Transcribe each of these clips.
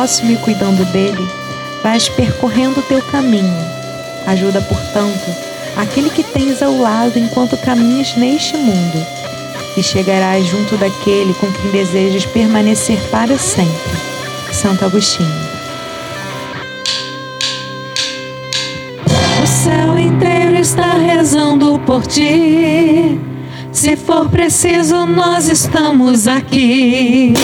próximo e cuidando dele, vais percorrendo o teu caminho. Ajuda, portanto, aquele que tens ao lado enquanto caminhas neste mundo, e chegarás junto daquele com quem desejas permanecer para sempre. Santo Agostinho. O céu inteiro está rezando por ti. Se for preciso, nós estamos aqui.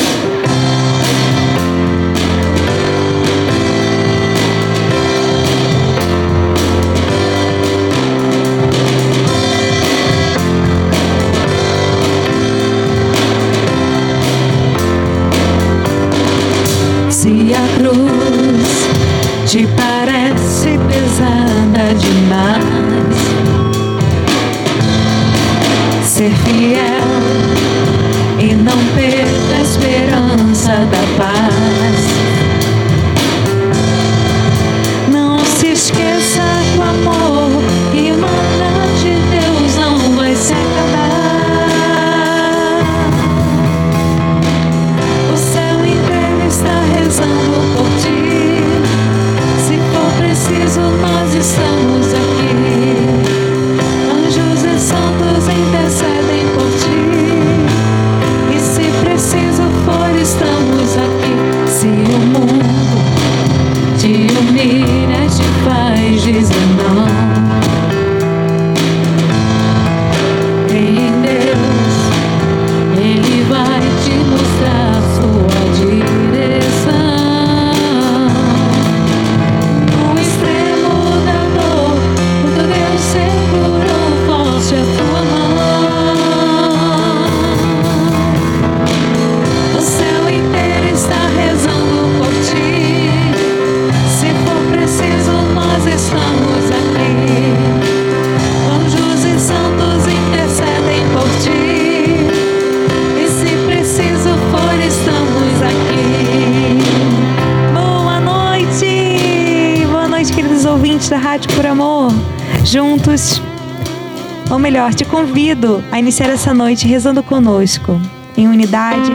Convido a iniciar essa noite rezando conosco, em unidade.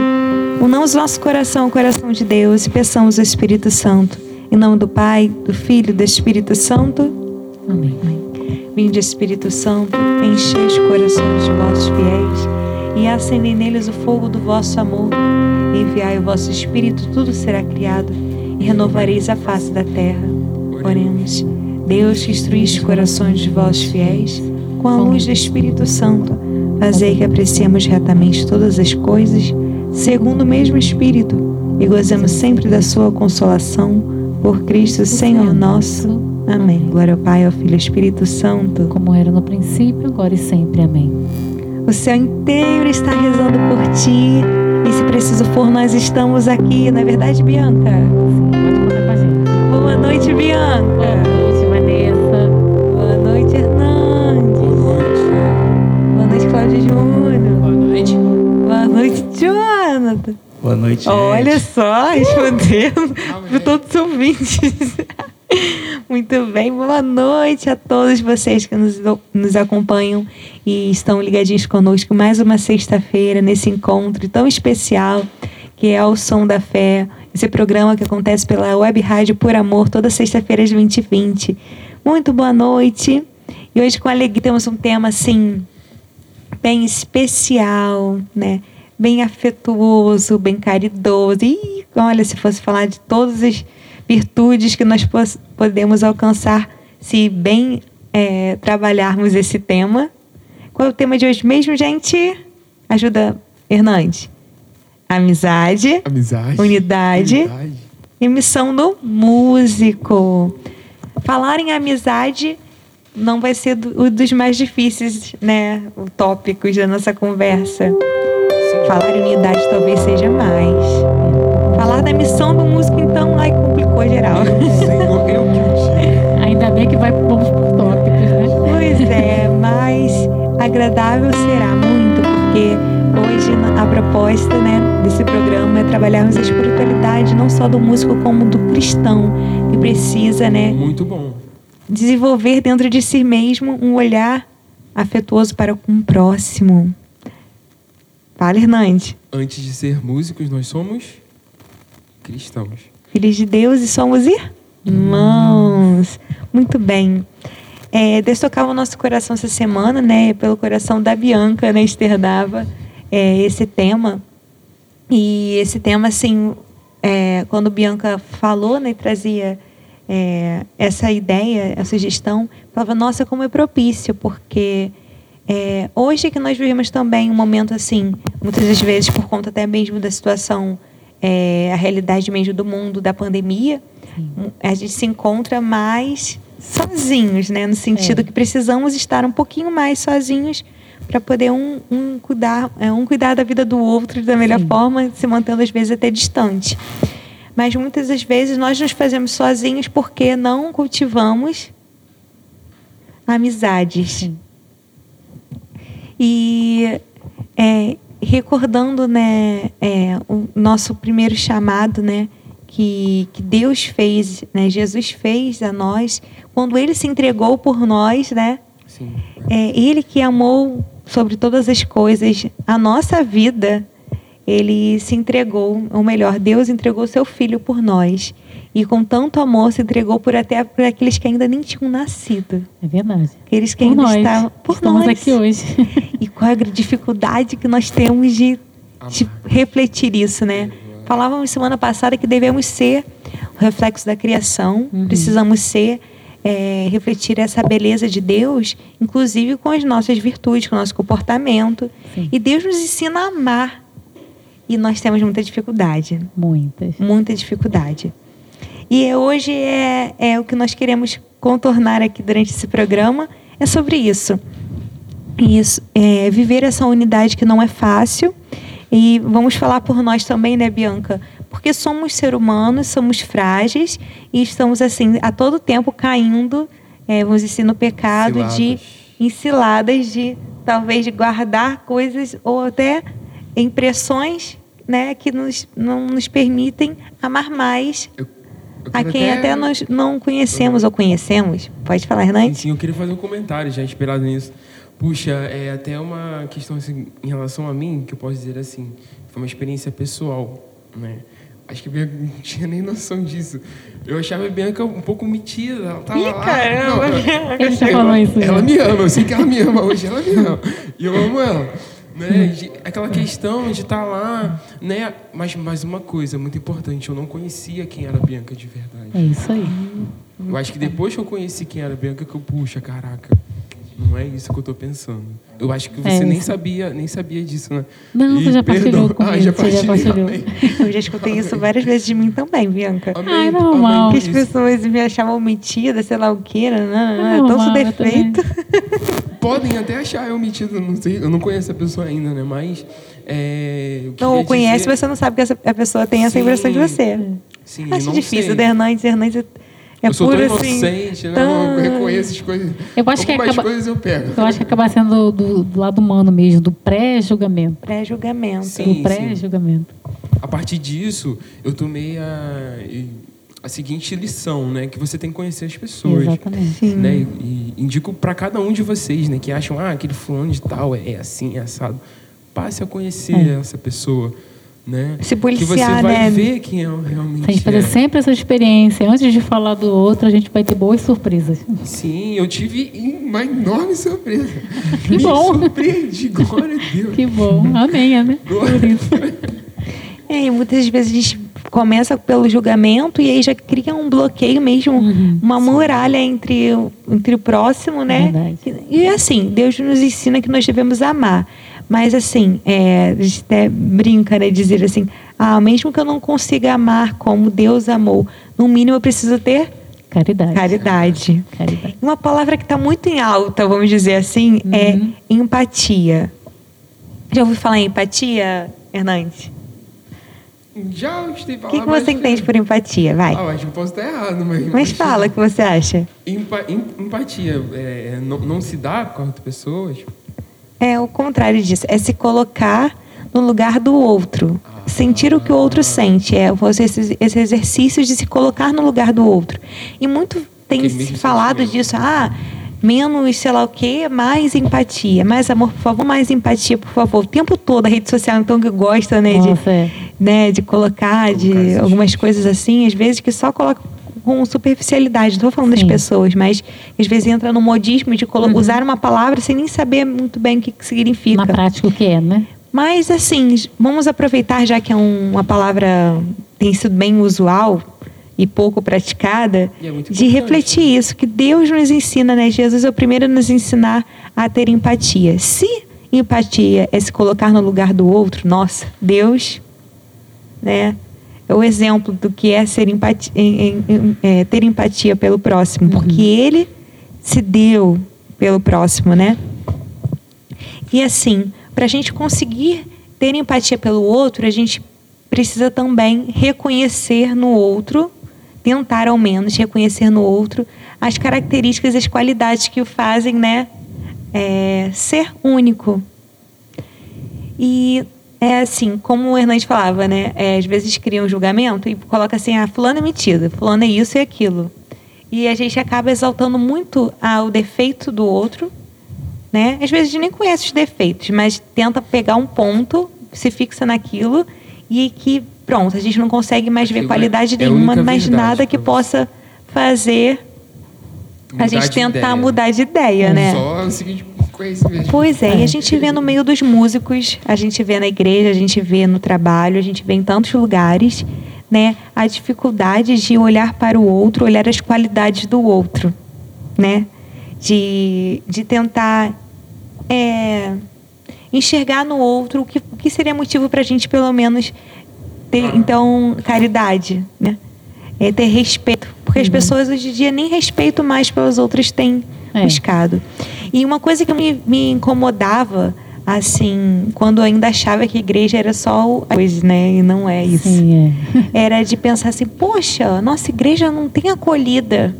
Unamos nosso coração ao coração de Deus e peçamos o Espírito Santo. Em nome do Pai, do Filho e do Espírito Santo. Amém. Vinde, Espírito Santo, enchei os corações de vossos fiéis e acendei neles o fogo do vosso amor. Enviai o vosso Espírito, tudo será criado e renovareis a face da terra. Oremos. Deus que instruíste os corações de vossos fiéis com a luz do Espírito Santo, fazei que apreciemos retamente todas as coisas, segundo o mesmo Espírito, e gozemos sempre da sua consolação, por Cristo Senhor nosso. Amém. Glória ao Pai, ao Filho e ao Espírito Santo. como era no princípio, agora e sempre. Amém. O céu inteiro está rezando por ti. E se preciso for, nós estamos aqui. Não é verdade, Bianca? Pode contar com a gente. Boa noite, Bianca. Boa noite, Olha gente. só, respondendo para todos os ouvintes. Muito bem, boa noite a todos vocês que nos, nos acompanham e estão ligadinhos conosco mais uma sexta-feira nesse encontro tão especial que é o Som da Fé, esse programa que acontece pela Web Rádio Por Amor toda sexta-feira às 20h20. Muito boa noite. E hoje com alegria temos um tema assim bem especial, né? Bem afetuoso, bem caridoso. E olha, se fosse falar de todas as virtudes que nós podemos alcançar se bem é, trabalharmos esse tema. Qual é o tema de hoje mesmo, gente? Ajuda, Hernandes. Amizade, Amizade. unidade Unidade. e missão do músico. Falar em amizade não vai ser do- o dos mais difíceis, né? Tópicos da nossa conversa. Falar em unidade talvez seja mais. Falar da missão do músico, então, ai, complicou geral. Senhor, eu que. Ainda bem que vai por tópicos, né? Pois é, mas agradável será muito, porque hoje a proposta né, desse programa é trabalharmos a espiritualidade não só do músico, como do cristão, que precisa né, Muito bom. desenvolver dentro de si mesmo um olhar afetuoso para com o próximo. Fala, Hernandes. Antes de ser músicos, nós somos cristãos. Filhos de Deus e somos irmãos. Muito bem. É, Deus tocava o nosso coração essa semana, né? Pelo coração da Bianca, né? Externava é, esse tema. E esse tema, assim, é, quando Bianca falou, né? Trazia é, essa ideia, essa sugestão, falava, nossa, como é propício, porque é, hoje que nós vivemos também um momento assim, muitas das vezes por conta até mesmo da situação, é, a realidade mesmo do mundo, da pandemia, a gente se encontra mais sozinhos, né? No sentido É. que precisamos estar um pouquinho mais sozinhos para poder um, um cuidar, é, um cuidar da vida do outro da melhor Sim. forma, se mantendo às vezes até distante. Mas muitas das vezes nós nos fazemos sozinhos porque não cultivamos amizades. Sim. E é, recordando né, é, o nosso primeiro chamado, né, que, que Deus fez, né, Jesus fez a nós, quando Ele se entregou por nós, né, Sim. é Ele que amou sobre todas as coisas a nossa vida, Ele se entregou, ou melhor, Deus entregou seu Filho por nós. E com tanto amor se entregou por até por aqueles que ainda nem tinham nascido. É verdade. Aqueles que Por ainda nós. estavam por Estamos nós. aqui hoje. E qual é a dificuldade que nós temos de, de refletir isso, né? Falávamos semana passada que devemos ser o reflexo da criação, Uhum. precisamos ser, é, refletir essa beleza de Deus, inclusive com as nossas virtudes, com o nosso comportamento. Sim. E Deus nos ensina a amar. E nós temos muita dificuldade Muitas. muita dificuldade. E hoje é, é o que nós queremos contornar aqui durante esse programa, é sobre isso. Isso, é, viver essa unidade que não é fácil. E vamos falar por nós também, né, Bianca? Porque somos ser humanos, somos frágeis e estamos, assim, a todo tempo caindo, é, vamos dizer, no pecado de Ciladas. enciladas, de talvez de guardar coisas ou até impressões né, que nos, não nos permitem amar mais Eu, eu a quem até nós não conhecemos ou conhecemos. Pode falar, Sim, Hernandes? sim, eu queria fazer um comentário já inspirado nisso. Puxa, é até uma questão assim, em relação a mim, que eu posso dizer assim, foi uma experiência pessoal, né? Acho que a Bianca não tinha nem noção disso. Eu achava a Bianca um pouco metida, ela tava Ih, lá. caramba! Não, eu- isso. Ela já. me ama, eu sei que ela me ama hoje, ela me ama. E eu amo ela. Né? De- aquela questão de estar lá, né? Mas, mas uma coisa muito importante, eu não conhecia quem era a Bianca de verdade. É isso aí. Eu acho que depois que eu conheci quem era a Bianca, que eu, puxa, caraca, não é isso que eu tô pensando. Eu acho que você É nem sabia, nem sabia disso, né? Não, E você já partilhou perdão. comigo, Ah, já você já partilhou. amém. Eu já escutei isso várias vezes de mim também, Bianca. Amém, Ai, amém normal. Que as pessoas me achavam metida, sei lá o quê, né? É eu defeito. Podem até achar eu metido, não sei, eu não conheço a pessoa ainda, né? Mas. É, queria conhece, dizer- você não sabe que essa, a pessoa tem essa Sim. impressão de você. Sim, Acho não difícil. sei. O Hernandes, Hernandes é eu sou tão assim. inocente, né? tão- Eu reconheço as coisas. Eu acho que acaba- coisas eu pego. Eu acho que acaba sendo do, do lado humano mesmo, do pré-julgamento. Pré-julgamento. Sim. Do pré-julgamento. A partir disso, eu tomei a, a seguinte lição, né? Que você tem que conhecer as pessoas. Exatamente. Sim. né? E indico para cada um de vocês, né, que acham, ah, aquele fulano de tal é assim, é assado. Passe a conhecer É. essa pessoa, né? Se que você policiar, vai né? ver quem é realmente Tem que fazer é. sempre essa experiência. Antes de falar do outro, a gente vai ter boas surpresas. Sim, eu tive uma enorme surpresa. Que Me bom. surpreendi, glória a Deus. Que bom. Amém, né? Por isso. É, muitas vezes a gente começa pelo julgamento e aí já cria um bloqueio mesmo, Uhum, uma muralha entre, o- entre o próximo, né? Verdade. E, e, assim, Deus nos ensina que nós devemos amar. Mas assim, é, a gente até brinca, né? Dizer assim, ah, mesmo que eu não consiga amar como Deus amou, no mínimo eu preciso ter Caridade. caridade. Caridade. Uma palavra que está muito em alta, vamos dizer assim, é Uhum. empatia. Já ouviu falar em empatia, Hernandes? Já estive O que, que você entende por empatia? Vai. Ah, eu acho que eu posso estar errado, mas... Mas fala o que você acha. Empa- em- empatia, é, não, não se dá com outras pessoas? É o contrário disso. É se colocar no lugar do outro. Sentir o que o outro sente. É você- esse, esse exercício de se colocar no lugar do outro. E muito tem se falado disso. Ah, menos sei lá o quê, mais empatia. Mais amor, por favor, mais empatia, por favor. O tempo todo a rede social, então, que gosta, né? de- Nossa, é. né, de colocar, de Colocar essas algumas coisas assim, às vezes que só coloca com superficialidade. Não estou falando das Sim. pessoas, mas às vezes entra no modismo de colo- usar uma palavra sem nem saber muito bem o que, que significa. Na prática, o que é, né? Mas assim, vamos aproveitar já que é um- uma palavra tem sido bem usual e pouco praticada, E é de refletir isso que Deus nos ensina, né? Jesus é o primeiro a nos ensinar a ter empatia. Se empatia é se colocar no lugar do outro, nossa, Deus, né? O exemplo do que é ser empatia, em- em- é, ter empatia pelo próximo, porque Ele se deu pelo próximo, né? E assim, para a gente conseguir ter empatia pelo outro, a gente precisa também reconhecer no outro, tentar ao menos reconhecer no outro as características e as qualidades que o fazem, né, é, ser único. E é assim, como o Hernandes falava, né, é, às vezes cria um julgamento e coloca assim, ah, fulano é metido, fulano é isso e aquilo. E a gente acaba exaltando muito ah, o defeito do outro, né? Às vezes a gente nem conhece os defeitos, mas tenta pegar um ponto, se fixa naquilo e que, pronto, a gente não consegue mais ver Aquilo qualidade é a nenhuma, mais nada que possa fazer a Mudar gente de tentar ideia. mudar de ideia, né? Só o seguinte mesmo. Pois é, e a gente vê no meio dos músicos, a gente vê na igreja, a gente vê no trabalho, a gente vê em tantos lugares, né, a dificuldade de olhar para o outro, olhar as qualidades do outro, né, de, de tentar é, enxergar no outro o que, o que seria motivo para a gente pelo menos ter, então, caridade, né, é ter respeito, porque as pessoas hoje em dia nem respeito mais pelas outras têm É. buscado. E uma coisa que me, me incomodava, assim, quando eu ainda achava que a igreja era só coisa, né? E não é isso. Sim, é. Era de pensar assim, poxa, a nossa igreja não tem acolhida.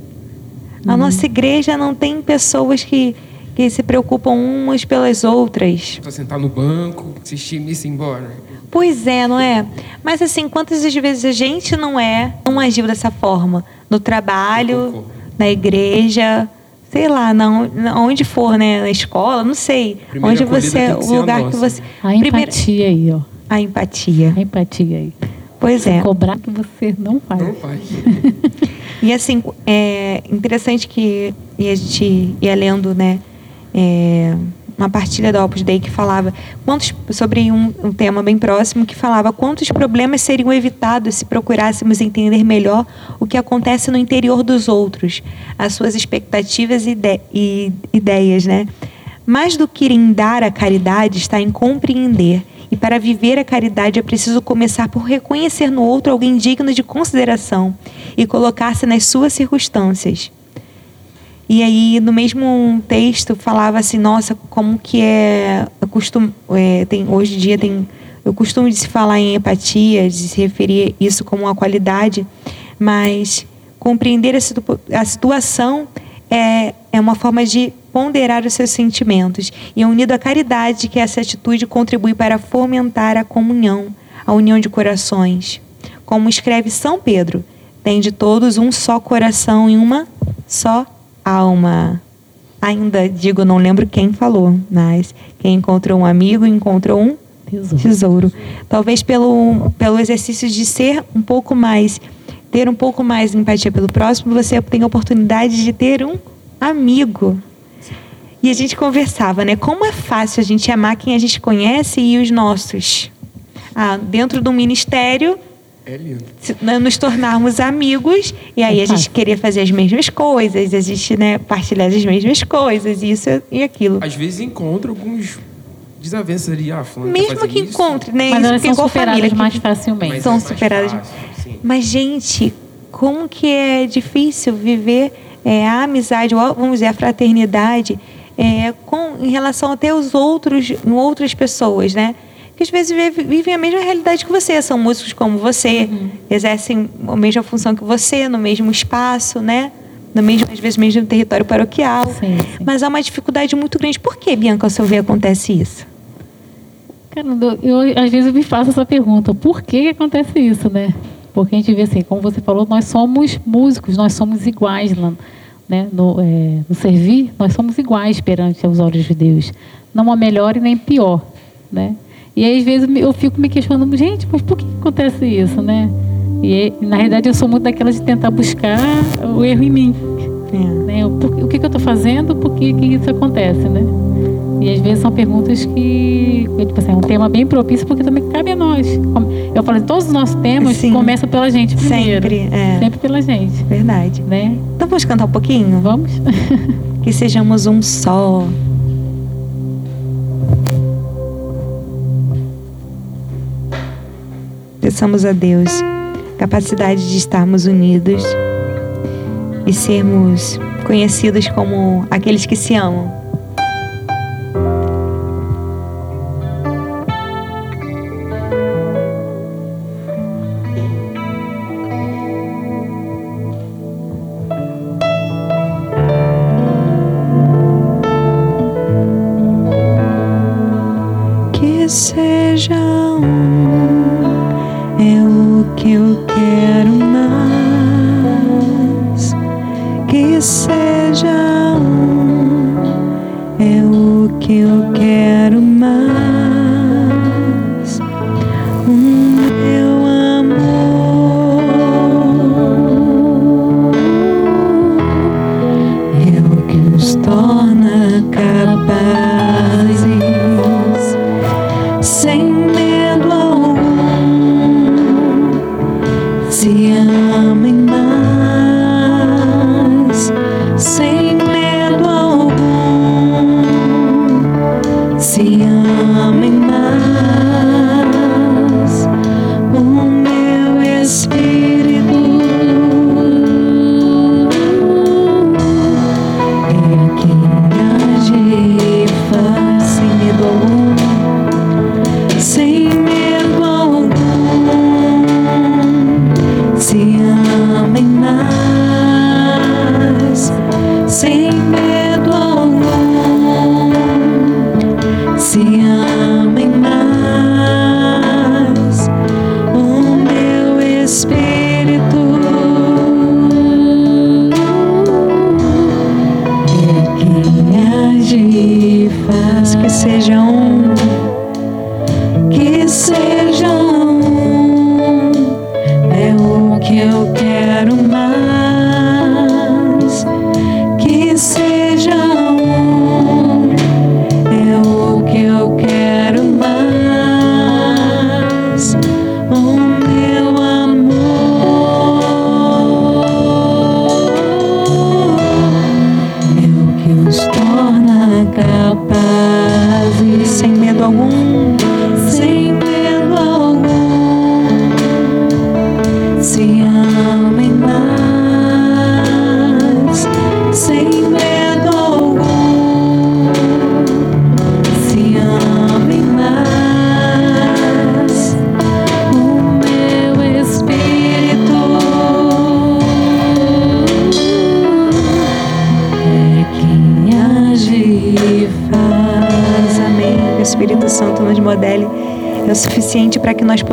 A nossa igreja não tem pessoas que, que se preocupam umas pelas outras. Só sentar no banco, assistir missa e ir embora. Pois é, não é? Mas assim, quantas vezes a gente não é, não agiu dessa forma? No trabalho, na igreja, sei lá, na, na- onde for, né? Na escola, não sei. Primeira onde você, que o lugar que você. A Primeira- empatia aí, ó. a empatia. A empatia aí. Pois é. Cobrar que você não faz. Não faz. E assim, é interessante que e a gente ia lendo, né, é, uma partilha da Opus Dei que falava quantos, sobre um, um tema bem próximo que falava quantos problemas seriam evitados se procurássemos entender melhor o que acontece no interior dos outros, as suas expectativas e, ide- e ideias, né? Mais do que em dar a caridade está em compreender. E para viver a caridade é preciso começar por reconhecer no outro alguém digno de consideração e colocar-se nas suas circunstâncias. E aí, no mesmo texto, falava assim, nossa, como que é. Costumo, é, tem, hoje em dia tem. Eu costumo de se falar em empatia, de se referir isso como uma qualidade, mas compreender a, situ- a situação é, é uma forma de ponderar os seus sentimentos. E é unido à caridade que essa atitude contribui para fomentar a comunhão, a união de corações. Como escreve São Pedro, tem de todos um só coração e uma só alma. Ainda digo, não lembro quem falou, mas quem encontrou um amigo encontrou um Tesouro. tesouro. Talvez pelo, pelo exercício de ser um pouco mais, ter um pouco mais de empatia pelo próximo, você tem a oportunidade de ter um amigo. E a gente conversava, né? Como é fácil a gente amar quem a gente conhece e os nossos. Ah, dentro do ministério, É lindo. se- né, nos tornarmos amigos e aí a gente fácil. querer fazer as mesmas coisas, a gente né, partilhar as mesmas coisas, isso e aquilo. Às vezes encontra alguns desavenças ali. Ah, tá Mesmo que isso. encontre, né? Mas isso elas são superadas família, mais facilmente. Mas são é mais superadas. fácil. Mas, gente, como que é difícil viver é, a amizade, ou, vamos dizer, a fraternidade é, com, em relação até os outros, em outras pessoas, né? Que às vezes vive- vivem a mesma realidade que você, são músicos como você, exercem a mesma função que você, no mesmo espaço, né? No mesmo, às vezes, mesmo território paroquial. Sim, sim. Mas há uma dificuldade muito grande. Por que, Bianca, ao seu ver, acontece isso? Cara, eu, às vezes eu me faço essa pergunta, por que, acontece isso, né? Porque a gente vê assim, como você falou, nós somos músicos, nós somos iguais lá, né? no, é, no servir, nós somos iguais perante aos olhos de Deus. Não há melhor e nem pior, né? E aí, às vezes eu fico me questionando, gente, mas por que acontece isso, né? E na realidade eu sou muito daquela de tentar buscar o erro em mim. É. Né? O, que, que eu estou fazendo, por que, que isso acontece, né? E às vezes são perguntas que, tipo assim, é um tema bem propício porque também cabe a nós. Eu falei, todos os nossos temas Sim. começam pela gente primeiro. Sempre, é. Sempre pela gente. Verdade. Né? Então vamos cantar um pouquinho? Vamos. que sejamos um só. Peçamos a Deus capacidade de estarmos unidos e sermos conhecidos como aqueles que se amam. Suficiente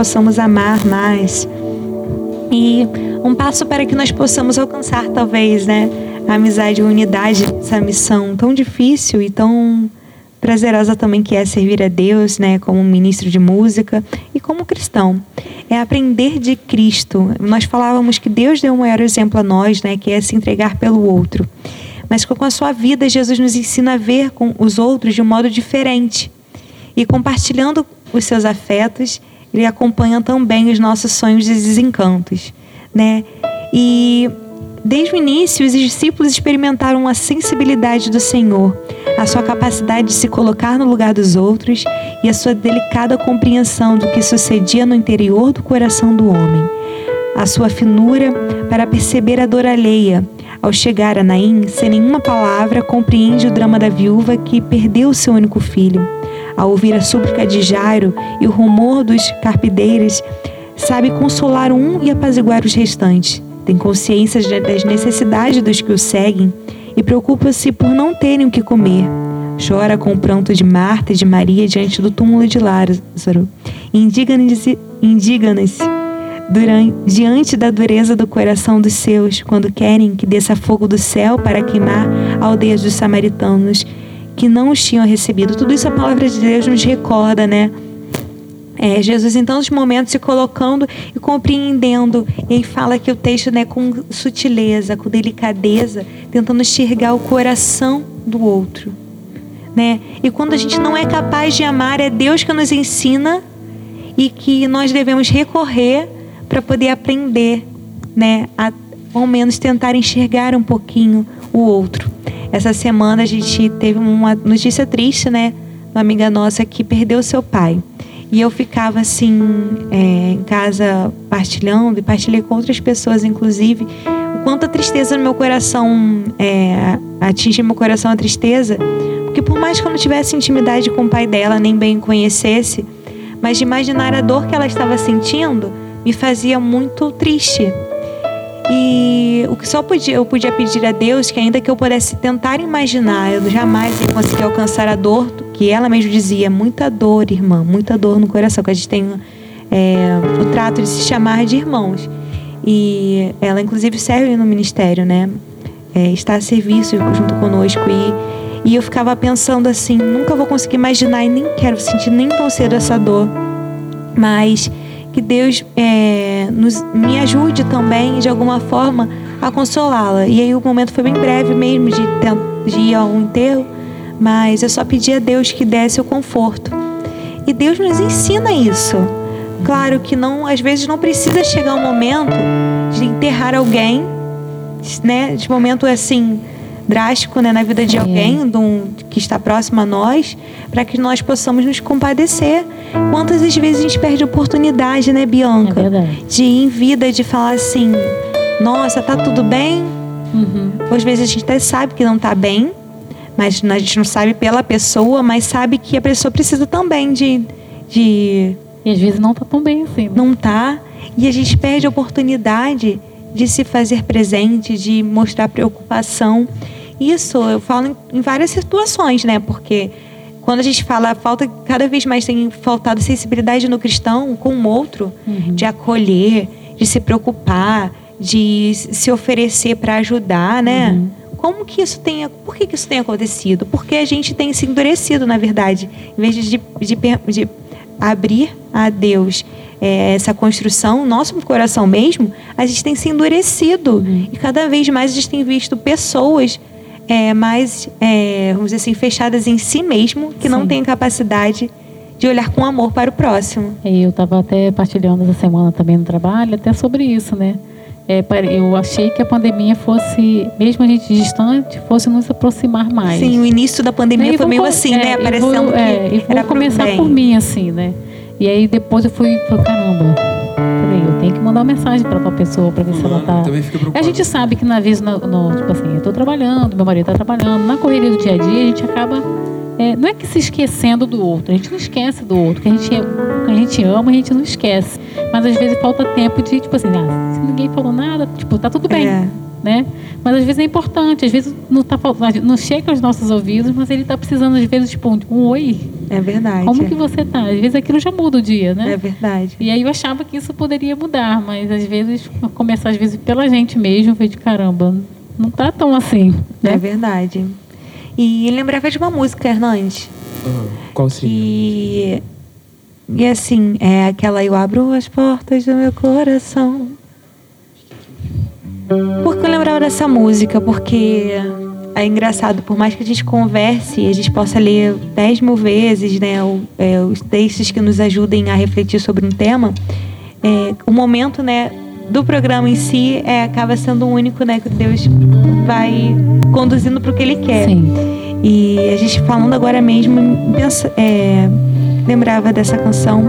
possamos amar mais. E um passo para que nós possamos alcançar, talvez, né, a amizade e unidade, essa missão tão difícil e tão prazerosa também que é servir a Deus, né, como ministro de música e como cristão. É aprender de Cristo. Nós falávamos que Deus deu um maior exemplo a nós, né, que é se entregar pelo outro. Mas com a sua vida, Jesus nos ensina a ver com os outros de um modo diferente. E compartilhando os seus afetos, ele acompanha também os nossos sonhos e desencantos, né? E desde o início, os discípulos experimentaram a sensibilidade do Senhor, a sua capacidade de se colocar no lugar dos outros e a sua delicada compreensão do que sucedia no interior do coração do homem. A sua finura para perceber a dor alheia. Ao chegar a Naim, sem nenhuma palavra, compreende o drama da viúva que perdeu seu único filho ao ouvir a súplica de Jairo e o rumor dos carpideiros, sabe consolar um e apaziguar os restantes. Tem consciência das necessidades dos que o seguem e preocupa-se por não terem o que comer. Chora com o pranto de Marta e de Maria diante do túmulo de Lázaro. Indigna-se diante da dureza do coração dos seus, quando querem que desça fogo do céu para queimar aldeias dos samaritanos que não os tinham recebido. Tudo isso a palavra de Deus nos recorda, né? É, Jesus em tantos momentos se colocando e compreendendo. E fala que o texto, né, com sutileza, com delicadeza, tentando enxergar o coração do outro. Né? E quando a gente não é capaz de amar, é Deus que nos ensina e que nós devemos recorrer para poder aprender, né, a ao menos tentar enxergar um pouquinho o outro. Essa semana a gente teve uma notícia triste, né? Uma amiga nossa que perdeu seu pai. E eu ficava assim, é, em casa partilhando, e partilhei com outras pessoas, inclusive, o quanto a tristeza no meu coração é, atinge meu coração a tristeza. Porque por mais que eu não tivesse intimidade com o pai dela, nem bem conhecesse, mas de imaginar a dor que ela estava sentindo, me fazia muito triste. E o que só podia, eu podia pedir a Deus que ainda que eu pudesse tentar imaginar, eu jamais ia conseguir alcançar a dor, que ela mesmo dizia, muita dor, irmã, muita dor no coração, que a gente tem é, o trato de se chamar de irmãos. E ela inclusive serve no ministério, né? É, está a serviço junto conosco e, e eu ficava pensando assim, nunca vou conseguir imaginar e nem quero sentir nem tão cedo essa dor. Mas que Deus é, nos, me ajude também, de alguma forma, a consolá-la. E aí o momento foi bem breve mesmo de, de ir ao enterro, mas eu só pedi a Deus que desse o conforto. E Deus nos ensina isso. Claro que não, às vezes não precisa chegar um momento de enterrar alguém, né? De momento assim, drástico né, na vida de alguém um, que está próximo a nós, para que nós possamos nos compadecer. Quantas vezes a gente perde oportunidade, né, Bianca? É de ir em vida, de falar assim: nossa, tá tudo bem? Uhum. Às vezes a gente até sabe que não está bem, mas a gente não sabe pela pessoa, mas sabe que a pessoa precisa também de. de e às vezes não está tão bem assim. Né? Não tá. E a gente perde a oportunidade de se fazer presente, de mostrar preocupação. Isso eu falo em, em várias situações, né? Porque quando a gente fala, falta cada vez mais tem faltado sensibilidade no cristão com o outro, uhum. de acolher, de se preocupar, de se oferecer para ajudar, né? Uhum. Como que isso tem, por que, que isso tem acontecido? Porque a gente tem se endurecido, na verdade, em vez de, de, de abrir a Deus é, essa construção, nosso coração mesmo, a gente tem se endurecido uhum. e cada vez mais a gente tem visto pessoas é, mais, é, vamos dizer assim, fechadas em si mesmo, que Sim. não têm capacidade de olhar com amor para o próximo. E eu estava até partilhando essa semana também no trabalho, até sobre isso, né? É, eu achei que a pandemia fosse, mesmo a gente distante, fosse nos aproximar mais. Sim, o início da pandemia foi meio assim, né? é, né? Aparecendo vou, que é, e vou começar por mim, assim, né? E aí depois eu fui, caramba, tenho que mandar uma mensagem para tal pessoa para ver se ela tá. A gente sabe que na vez, no, no, tipo assim, eu tô trabalhando, meu marido tá trabalhando, na correria do dia a dia a gente acaba é, não é que se esquecendo do outro, a gente não esquece do outro, que a gente, que a gente ama, a gente não esquece. Mas às vezes falta tempo de, tipo assim, ah, se ninguém falou nada, tipo, tá tudo bem. É. Né? Mas às vezes é importante, às vezes não, tá, não chega aos nossos ouvidos, mas ele está precisando, às vezes, tipo, um, um oi. É verdade. Como que você tá? Às vezes aquilo já muda o dia, né? É verdade. E aí eu achava que isso poderia mudar, mas às vezes, começar às vezes pela gente mesmo, foi de caramba, não tá tão assim. Né? É verdade. E lembrava de uma música, Hernandes. Uhum. Qual seria? E, e assim, é aquela Eu abro as portas do meu coração. Por que eu lembrava dessa música? Porque é engraçado, por mais que a gente converse, a gente possa ler dez mil vezes né, é, os textos que nos ajudem a refletir sobre um tema, é, o momento né, do programa em si é, acaba sendo o único né, que Deus vai conduzindo para o que Ele quer. Sim. E a gente falando agora mesmo, pensa, é, lembrava dessa canção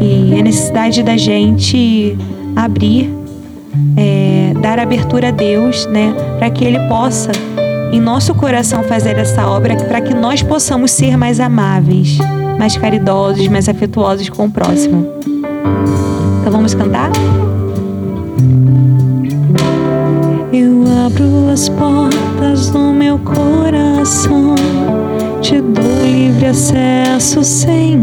e a necessidade da gente abrir, é, dar abertura a Deus, né, para que Ele possa em nosso coração fazer essa obra, para que nós possamos ser mais amáveis, mais caridosos, mais afetuosos com o próximo. Então vamos cantar? Eu abro as portas do meu coração, te dou livre acesso, Senhor.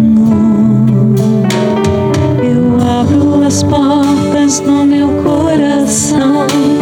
Eu abro as portas do meu coração, te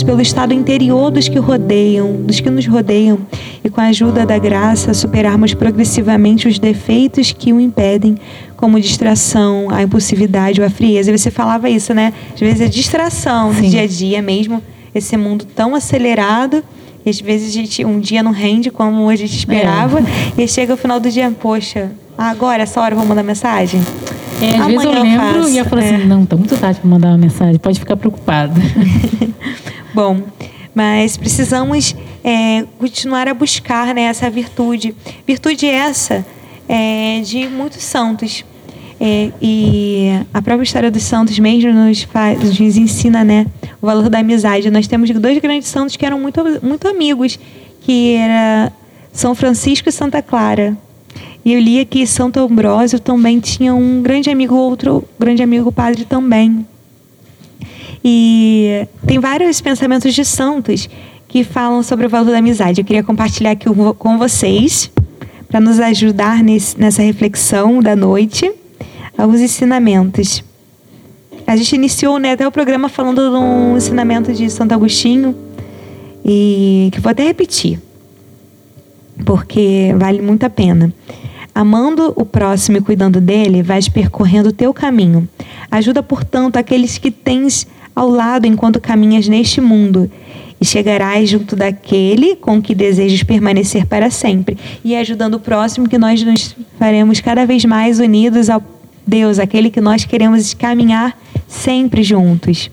pelo estado interior dos que rodeiam, dos que nos rodeiam, e com a ajuda da graça superarmos progressivamente os defeitos que o impedem, como distração, a impulsividade ou a frieza. E você falava isso, né? Às vezes é distração Sim. do dia a dia mesmo, esse mundo tão acelerado. E às vezes a gente um dia não rende como a gente esperava, e aí chega o final do dia, poxa, agora essa hora eu vou mandar mensagem. É, às vezes eu Amanhã eu lembro faço, e eu falo é. assim, não, tá muito tarde pra mandar uma mensagem, pode ficar preocupado. Bom, mas precisamos é, continuar a buscar né, essa virtude. Virtude essa é, de muitos santos. É, e a própria história dos santos mesmo nos, faz, nos ensina né, o valor da amizade. Nós temos dois grandes santos que eram muito, muito amigos, que era São Francisco e Santa Clara. E eu li que Santo Ambrósio também tinha um grande amigo, outro grande amigo padre também. E tem vários pensamentos de santos que falam sobre o valor da amizade. Eu queria compartilhar aqui com- vocês, para nos ajudar nesse- nessa reflexão da noite, alguns ensinamentos. A gente iniciou né, até o programa falando de um ensinamento de Santo Agostinho, e que vou até repetir, porque vale muito a pena. Amando o próximo e cuidando dele, vais percorrendo o teu caminho. Ajuda, portanto, aqueles que tens ao lado enquanto caminhas neste mundo. E chegarás junto daquele com que desejas permanecer para sempre. E ajudando o próximo que nós nos faremos cada vez mais unidos ao Deus, aquele que nós queremos caminhar sempre juntos.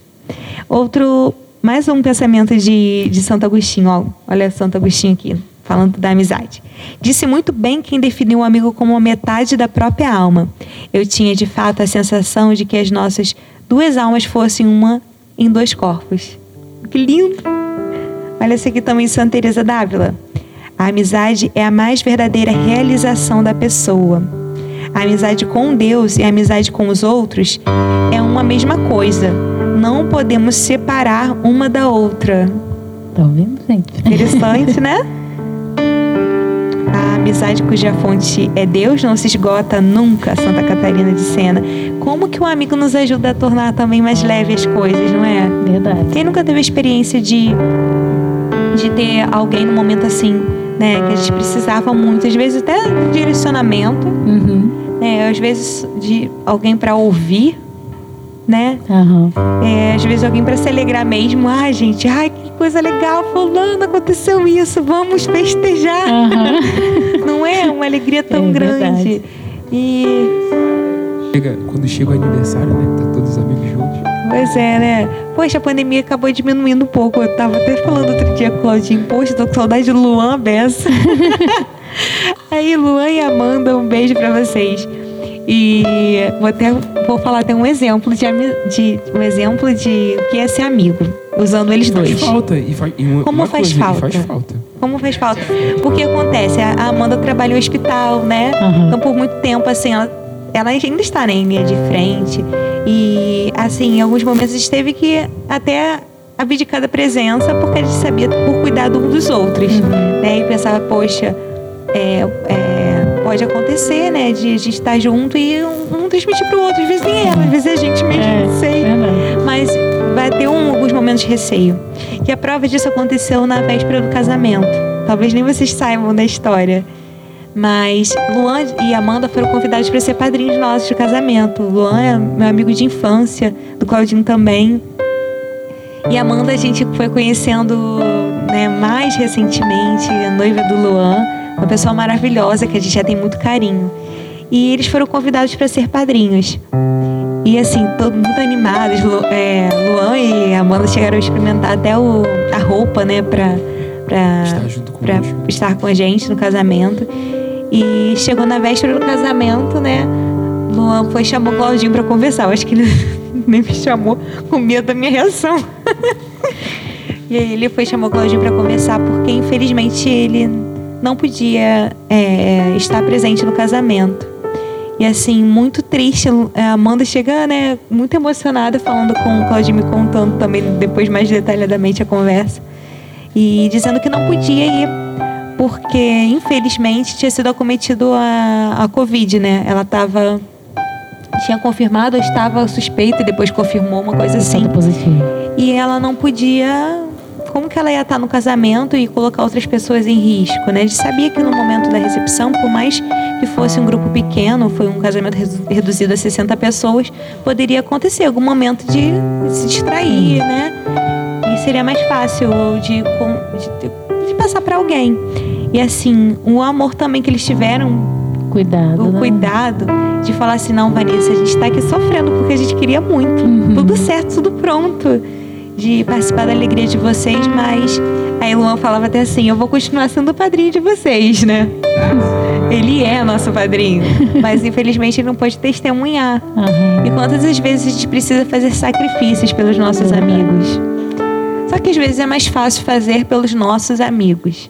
Outro, mais um pensamento de, de Santo Agostinho. Ó, olha Santo Agostinho aqui, falando da amizade. Disse muito bem quem definiu o amigo como a metade da própria alma. Eu tinha de fato a sensação de que as nossas duas almas fossem uma em dois corpos. Que lindo! Olha essa aqui também, Santa Teresa d'Ávila. A amizade é a mais verdadeira realização da pessoa. A amizade com Deus e a amizade com os outros é uma mesma coisa. Não podemos separar uma da outra. Tá vendo, gente? Interessante, né? Amizade cuja fonte é Deus não se esgota nunca, Santa Catarina de Sena. Como que o amigo nos ajuda a tornar também mais leve as coisas, não é? Verdade. Quem nunca teve a experiência de, de ter alguém num momento assim, né? Que a gente precisava muito, às vezes até de direcionamento, Uhum. né? Às vezes de alguém para ouvir, né? Aham. É, às vezes alguém para se alegrar mesmo. Ai, gente, ai, que coisa legal, fulano, aconteceu isso, vamos festejar. Aham. Não é uma alegria tão É grande. verdade. E Chega, quando chega o aniversário, né? Tá todos os amigos juntos. Pois é, né? Poxa, a pandemia acabou diminuindo um pouco. Eu tava até falando outro dia com o Claudinho. Poxa, tô com saudade do Luan Bessa. Aí, Luan e Amanda, um beijo pra vocês. E vou até vou falar até um exemplo de, de um exemplo de o que é ser amigo, usando eles Faz dois. falta. E faz, e uma, Como uma faz coisa, e falta? faz falta. Como faz falta? Porque acontece, a Amanda trabalha em hospital, né? Aham. Então, por muito tempo, assim, ela, ela ainda está em linha de frente. E, assim, em alguns momentos a gente teve que até abdicar da presença, porque a gente sabia por cuidar um dos outros. Né? E pensava, poxa, é, é, pode acontecer, né? De a gente estar junto e um, um transmitir para o outro. Às vezes nem ela, às vezes é a gente mesmo, É, não sei verdade. mas vai ter um- alguns momentos de receio. E a prova disso aconteceu na véspera do casamento. Talvez nem vocês saibam da história. Mas Luan e Amanda foram convidados para ser padrinhos nossos de casamento. Luan é meu amigo de infância, do Claudinho também. E Amanda a gente foi conhecendo né, mais recentemente, a noiva do Luan, uma pessoa maravilhosa que a gente já tem muito carinho. E eles foram convidados para ser padrinhos. E assim, todo muito animados. Lu, é, Luan e Amanda chegaram a experimentar até o, a roupa, né, pra, pra, Estar junto pra estar com a gente no casamento. E chegou na véspera do casamento, né? Luan foi e chamou o Claudinho pra conversar. Eu acho que ele nem me chamou com medo da minha reação. e aí ele foi e chamou o Claudinho pra conversar, porque infelizmente ele não podia é, estar presente no casamento. E assim, muito triste. A Amanda chega, né, muito emocionada, falando com o Claudinho, me contando também depois mais detalhadamente a conversa. E dizendo que não podia ir, porque infelizmente tinha sido acometido a, a Covid, né? Ela estava tinha confirmado ou estava suspeita e depois confirmou uma coisa assim. Positivo. E ela não podia. Como que ela ia estar no casamento e colocar outras pessoas em risco, né? A gente sabia que no momento da recepção, por mais que fosse um grupo pequeno, foi um casamento redu- reduzido a 60 pessoas, poderia acontecer algum momento de se distrair, né? E seria mais fácil de, de, de passar para alguém. E assim, o amor também que eles tiveram Cuidado. o né? cuidado de falar assim, não, Vanessa, a gente tá aqui sofrendo porque a gente queria muito. Uhum. Tudo certo, tudo pronto. De participar da alegria de vocês, mas aí Luan falava até assim, eu vou continuar sendo o padrinho de vocês, né? Ele é nosso padrinho. Mas infelizmente ele não pode testemunhar. Aham. E quantas as vezes a gente precisa fazer sacrifícios pelos nossos amigos? Só que às vezes é mais fácil fazer pelos nossos amigos.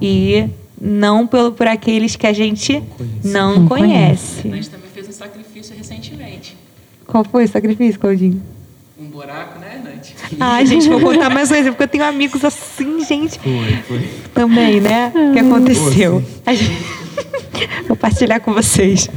E não pelo, por aqueles que a gente não Não A conhece. gente também fez um sacrifício recentemente. Qual foi o sacrifício, Claudinho? Um buraco, né, Nante? Ai, gente, vou contar mais um exemplo, porque eu tenho amigos assim, gente, Foi, foi. também, né? O que aconteceu? A gente... Vou partilhar com vocês.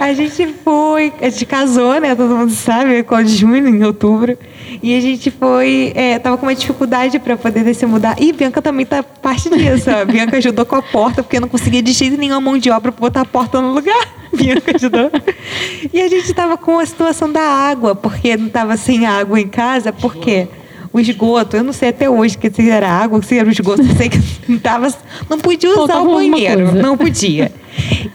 A gente foi, a gente casou, né? Todo mundo sabe, com de junho, em outubro. E a gente foi, é, tava com uma dificuldade para poder se mudar. E Bianca também tá parte disso. A Bianca ajudou com a porta, porque não conseguia de jeito nenhum a mão de obra para botar a porta no lugar. Bianca ajudou. E a gente tava com a situação da água, porque não tava sem água em casa, por quê? O esgoto, eu não sei até hoje que se era água, se era o esgoto, eu sei que não, tava, não podia usar Faltava o banheiro, não podia.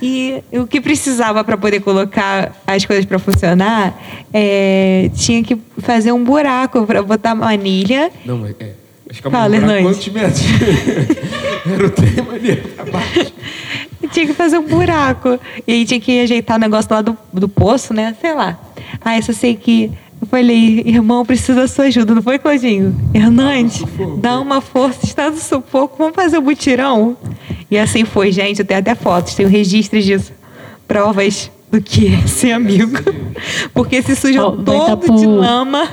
E o que precisava para poder colocar as coisas para funcionar, é, tinha que fazer um buraco para botar manilha. Não, mas é. Acho que Fala, Hernandes. quantos metros? Era o tema ali abaixo. Tinha que fazer um buraco. E aí tinha que ajeitar o negócio lá do, do poço, né? Sei lá. Aí eu só sei que eu falei, irmão, preciso da sua ajuda, não foi, Claudinho? Hernandes, dá uma força, está no sufoco, vamos fazer um mutirão? E assim foi, gente. Eu tenho até fotos, tenho registros disso. Provas do que é ser amigo. Porque se sujou tá todo de pro- lama.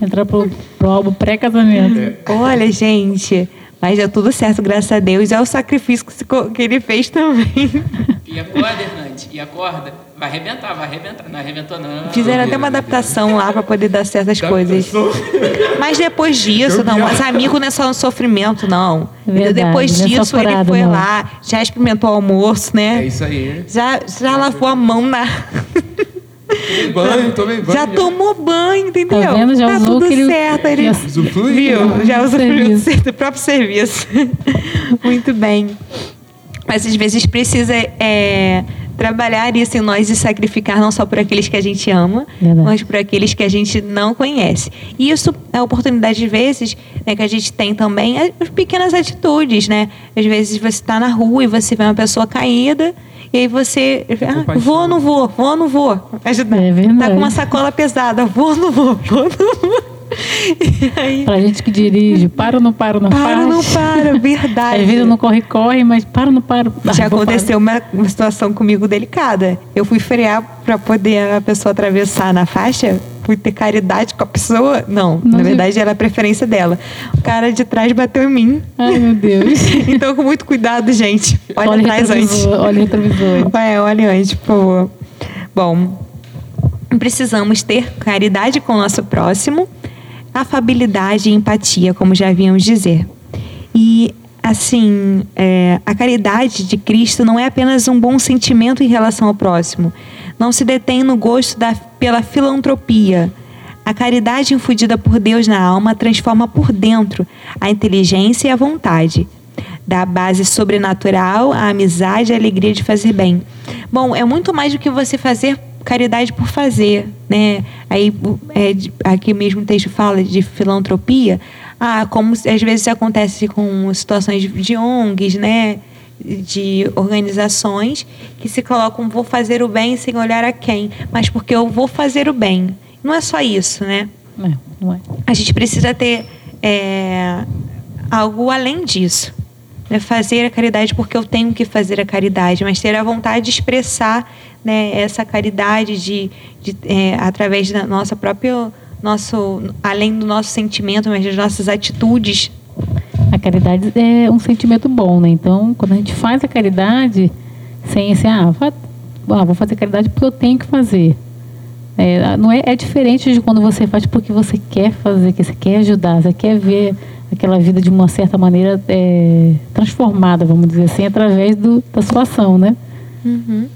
Entrar pro, pro álbum pré-casamento. Olha, gente. Mas deu tudo certo, graças a Deus. É o sacrifício que ele fez também. E acorda, Hernandes. E acorda. Vai arrebentar, vai arrebentar. Não arrebentou, não. Fizeram até uma adaptação lá para poder dar certas coisas. Mas depois disso, não, mas amigo não é só um sofrimento, não. Verdade, depois é disso, ele foi não. lá, já experimentou o almoço, É né? isso aí. Já, já lavou a mão na. Tomei banho, tomei banho. Já tomou banho, entendeu? Tá vendo? Já tá usou tudo aquele- certo. Ele já- Usufruiu. viu, já usufruiu do próprio serviço. Muito bem. Mas às vezes precisa é, trabalhar isso em nós e sacrificar não só por aqueles que a gente ama, Verdade. mas por aqueles que a gente não conhece. E isso é a oportunidade, às vezes, né, que a gente tem também, é as pequenas atitudes, né? Às vezes você está na rua e você vê uma pessoa caída. E aí você. Ah, vou ou não vou? Vou ou não vou? Ajudar. É verdade. Tá com uma sacola pesada. Vou ou não vou? Vou ou não vou? Aí. Pra gente que dirige, para ou não para, não Para, faz. não para, verdade. Às vezes não corre, corre, mas para ou não para. Já aconteceu uma, uma situação comigo delicada. Eu fui frear para poder a pessoa atravessar na faixa. Fui ter caridade com a pessoa. Não, Não na vi. verdade era a preferência dela. O cara de trás bateu em mim. Ai, meu Deus. Então, com muito cuidado, gente. Olha, Olha atrás antes. olha o retrovisor. É, olha antes, por favor. Bom, precisamos ter caridade com o nosso próximo, afabilidade e empatia, como já havíamos dizer. E, assim, é, a caridade de Cristo não é apenas um bom sentimento em relação ao próximo. Não se detém no gosto da, pela filantropia. A caridade infundida por Deus na alma transforma por dentro a inteligência e a vontade da base sobrenatural, a amizade e a alegria de fazer bem. Bom, é muito mais do que você fazer caridade por fazer, né? Aí é, aqui mesmo o texto fala de filantropia, ah, como às vezes acontece com situações de, ONGs, né? De organizações que se colocam vou fazer o bem sem olhar a quem, mas porque eu vou fazer o bem. Não é só isso, né? É, não é. a gente precisa ter é, algo além disso. Né? Fazer a caridade porque eu tenho que fazer a caridade, mas ter a vontade de expressar né, essa caridade de, de, é, através da nossa própria nosso além do nosso sentimento, mas das nossas atitudes. A caridade é um sentimento bom, né? Então, quando a gente faz a caridade, sem esse, ah, vai, ah, vou fazer caridade porque eu tenho que fazer. É, não é, é diferente de quando você faz porque você quer fazer, que você quer ajudar, você quer ver aquela vida de uma certa maneira é, transformada, vamos dizer assim, através do, da sua ação, né? Uhum.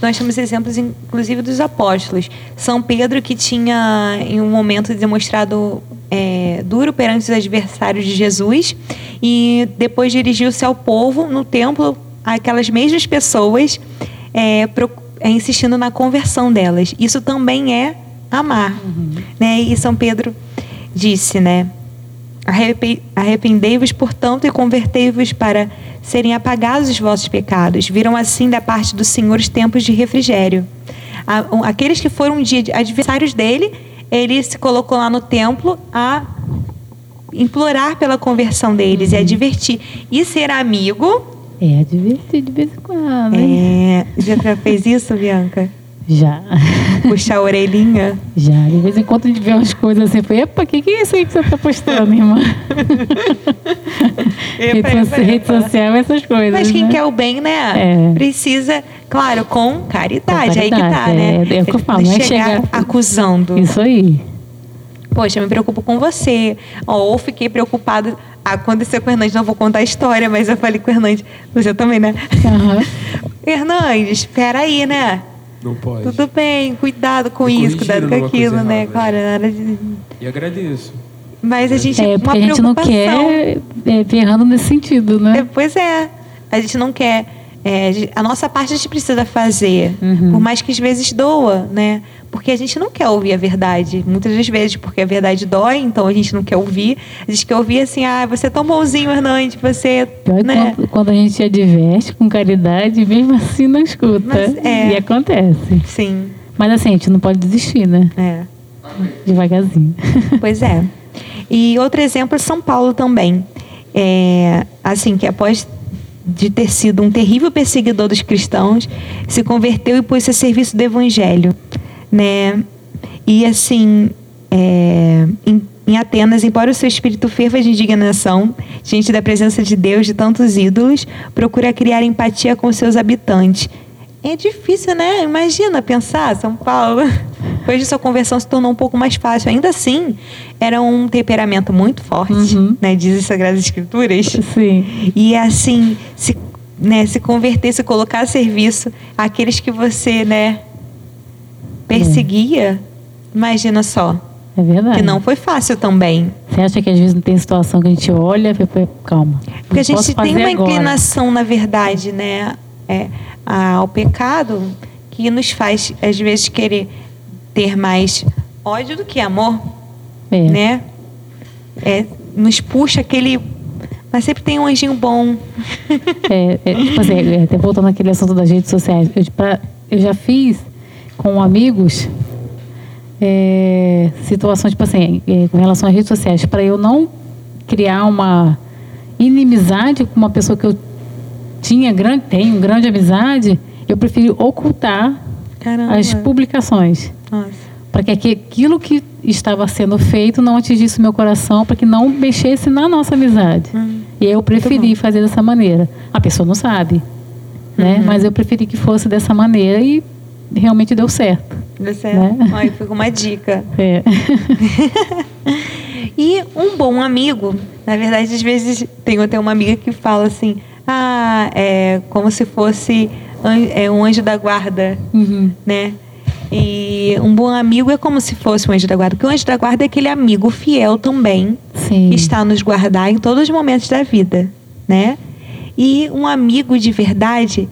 Nós temos exemplos, inclusive, dos apóstolos. São Pedro, que tinha, em um momento, demonstrado é, duro perante os adversários de Jesus, e depois dirigiu-se ao povo no templo, aquelas mesmas pessoas, é, pro, é, insistindo na conversão delas. Isso também é amar. Uhum. Né? E São Pedro disse, né? Arrependei-vos, portanto, e convertei-vos para serem apagados os vossos pecados. Viram assim da parte do Senhor os tempos de refrigério. Aqueles que foram um dia adversários dele, ele se colocou lá no templo a implorar pela conversão deles uhum. e advertir. E ser amigo. É advertir de vez em quando. É. Já fez isso, Bianca? Já. Puxar a orelhinha? Já. De vez em quando a gente vê umas coisas assim, epa, o que, que é isso aí que você está postando, irmã? epa, rede, epa, rede social, essas coisas. Mas quem né? quer o bem, né? É. Precisa, claro, com caridade. Com caridade aí que tá, é, né? É, é o que eu falo, não é chegar, acusando. Isso aí. Poxa, eu me preocupo com você. Ou fiquei preocupada aconteceu com o Hernandes, não vou contar a história, mas eu falei com o Hernandes, você também, né? Uhum. Hernandes, espera aí, né? Não pode. Tudo bem, cuidado com isso, cuidado com aquilo, né? Claro, nada de... E agradeço. Mas a gente. É, porque a gente não quer é, errando nesse sentido, né? É, pois é. A gente não quer. É, a nossa parte a gente precisa fazer. Uhum. Por mais que às vezes doa, né? Porque a gente não quer ouvir a verdade. Muitas das vezes, porque a verdade dói, então a gente não quer ouvir. A gente quer ouvir assim, ah, você é tão bonzinho, Hernandes, você. né? quando, quando, a gente adverte com caridade, mesmo assim não escuta. Mas, é. E acontece. Sim. Mas assim, a gente não pode desistir, né? É. Devagarzinho. Pois é. E outro exemplo é São Paulo também. É, assim, que após de ter sido um terrível perseguidor dos cristãos, se converteu e pôs-se a serviço do evangelho né? E assim, é, em, em, Atenas, embora o seu espírito ferva de indignação diante da presença de Deus de tantos ídolos, procura criar empatia com seus habitantes. É difícil, né? Imagina pensar, São Paulo. Depois de sua conversão se tornou um pouco mais fácil. Ainda assim, era um temperamento muito forte, uhum. né? Diz as Sagradas Escrituras. Sim. E assim, se, né, se converter, se colocar a serviço àqueles que você, né, perseguia, é. imagina só. É verdade. Que não foi fácil também. Você acha que às vezes não tem situação que a gente olha e calma. Porque a gente tem uma agora. inclinação, na verdade, né, é, ao pecado que nos faz, às vezes, querer ter mais ódio do que amor. É. Né? É, nos puxa aquele. Mas sempre tem um anjinho bom. É, é, tipo assim, é, até voltando naquele assunto das redes sociais, eu, pra, eu já fiz com amigos é, situações, tipo assim, é, com relação às redes sociais, para eu não criar uma inimizade com uma pessoa que eu tinha grande, tenho grande amizade, eu preferi ocultar Caramba. as publicações. Para que aquilo que estava sendo feito não atingisse o meu coração, para que não mexesse na nossa amizade. Hum, e eu preferi fazer dessa maneira. A pessoa não sabe, né? Uhum. Mas eu preferi que fosse dessa maneira e realmente deu certo. Deu certo. Né? Ai, foi uma dica. É. e um bom amigo, na verdade, às vezes tenho até uma amiga que fala assim, ah, é como se fosse é, um anjo da guarda, uhum. né? E um bom amigo é como se fosse um anjo da guarda, porque o anjo da guarda é aquele amigo fiel também, Sim. que está a nos guardar em todos os momentos da vida, né? E um amigo de verdade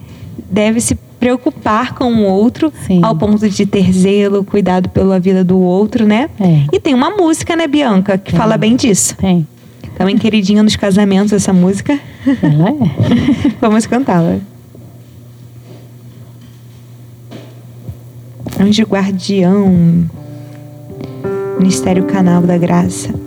deve se preocupar com o outro Sim. ao ponto de ter zelo, cuidado pela vida do outro, né? É. E tem uma música, né, Bianca, que fala bem disso. Tem. Também queridinha nos casamentos essa música. Ela é. Vamos cantá-la. Anjo guardião, Ministério Canal da Graça.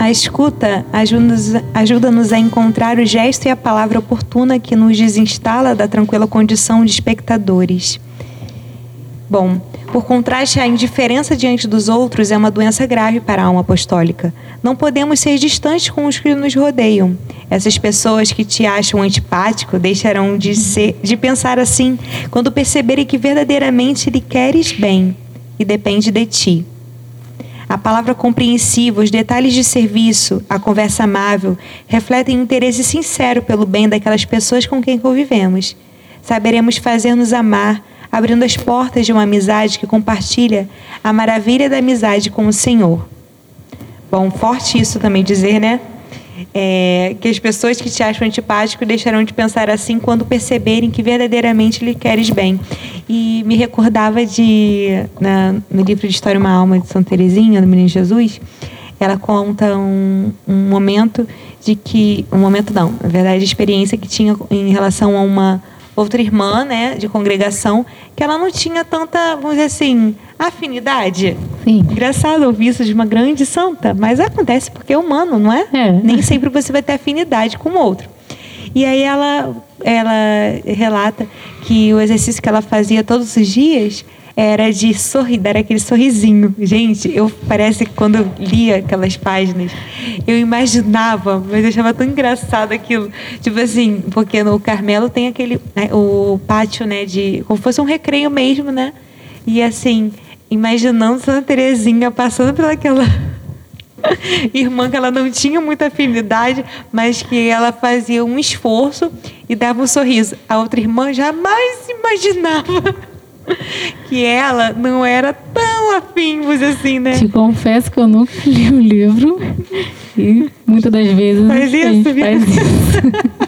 A escuta ajuda-nos ajuda-nos a encontrar o gesto e a palavra oportuna que nos desinstala da tranquila condição de espectadores. Bom, por contraste, a indiferença diante dos outros é uma doença grave para a alma apostólica. Não podemos ser distantes com os que nos rodeiam. Essas pessoas que te acham antipático deixarão de, ser, de pensar assim quando perceberem que verdadeiramente lhe queres bem e depende de ti. A palavra compreensiva, os detalhes de serviço, a conversa amável refletem um interesse sincero pelo bem daquelas pessoas com quem convivemos. Saberemos fazer-nos amar, abrindo as portas de uma amizade que compartilha a maravilha da amizade com o Senhor. Bom, forte isso também dizer, né? É, que as pessoas que te acham antipático deixarão de pensar assim quando perceberem que verdadeiramente lhe queres bem. E me recordava de, na, no livro de História Uma Alma de Santa Teresinha, do Menino Jesus, ela conta um, um momento de que. Um momento não, na verdade, a experiência que tinha em relação a uma outra irmã, né, de congregação, que ela não tinha tanta, vamos dizer assim, afinidade. Sim. Engraçado ouvir isso de uma grande santa, mas acontece porque é humano, não é? É. Nem sempre você vai ter afinidade com o outro. E aí ela, ela relata que o exercício que ela fazia todos os dias era de sorrir, dar aquele sorrisinho. Gente, eu parece que quando eu lia aquelas páginas, eu imaginava, mas eu achava tão engraçado aquilo. Tipo assim, porque no Carmelo tem aquele, né, o pátio, né, de como se fosse um recreio mesmo, né? E assim, imaginando Santa Terezinha passando pelaquela irmã que ela não tinha muita afinidade, mas que ela fazia um esforço e dava um sorriso. A outra irmã jamais imaginava que ela não era tão afim, vamos assim, né? Te confesso que eu nunca li o livro e muitas das vezes Faz isso, faz isso.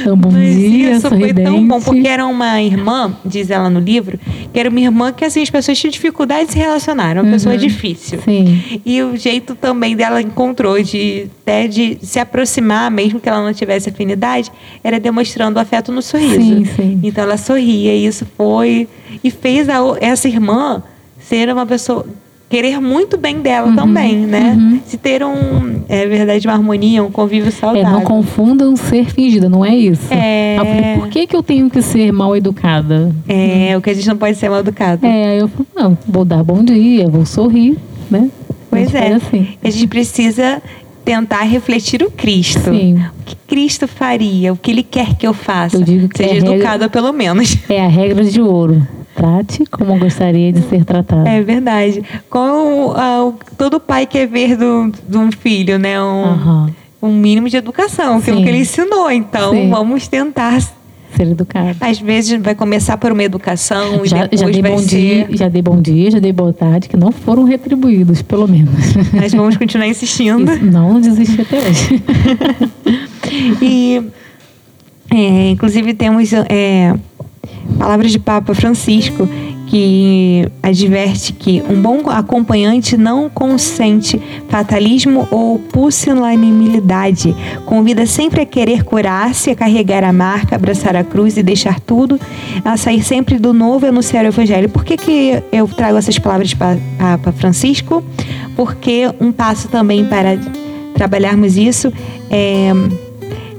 Então, bom Mas dia, isso foi sorridente. tão bom, porque era uma irmã, diz ela no livro, que era uma irmã que assim, as pessoas tinham dificuldade de se relacionar, era uma pessoa difícil. Sim. E o jeito também dela encontrou de até de se aproximar, mesmo que ela não tivesse afinidade, era demonstrando afeto no sorriso. Sim, sim. Então ela sorria, e isso foi e fez a essa irmã ser uma pessoa querer muito bem dela também, né? Se ter um, é verdade, uma harmonia, um convívio É, saudável. não confundam ser fingida, não é isso. É. Falei, por que, que eu tenho que ser mal educada? É, o que a gente não pode ser mal educado. É, aí eu falei, não, vou dar bom dia, vou sorrir, né? Pois é. Assim. A gente precisa tentar refletir o Cristo. Sim. O que Cristo faria? O que Ele quer que eu faça? Eu digo que Seja é a regra- educada, pelo menos. É a regra de ouro. Trate como gostaria de ser tratado. É verdade. Como ah, todo pai quer ver do- de um filho, né? Um, Aham. um mínimo de educação, que é o que ele ensinou. Então, Sim. vamos tentar. Ser educado. Às vezes vai começar por uma educação e Já, depois já dei vai bom ser. dia, já dei bom dia, já dei boa tarde, que não foram retribuídos, pelo menos. Mas vamos continuar insistindo. Isso, não desisti até hoje. E, é, inclusive, temos é, palavras de Papa Francisco que adverte que um bom acompanhante não consente fatalismo ou pusilanimidade. Convida sempre a querer curar-se, a carregar a marca, abraçar a cruz e deixar tudo, a sair sempre do novo e anunciar o evangelho. Por que, que eu trago essas palavras de Pa- Papa Francisco? Porque um passo também para trabalharmos isso é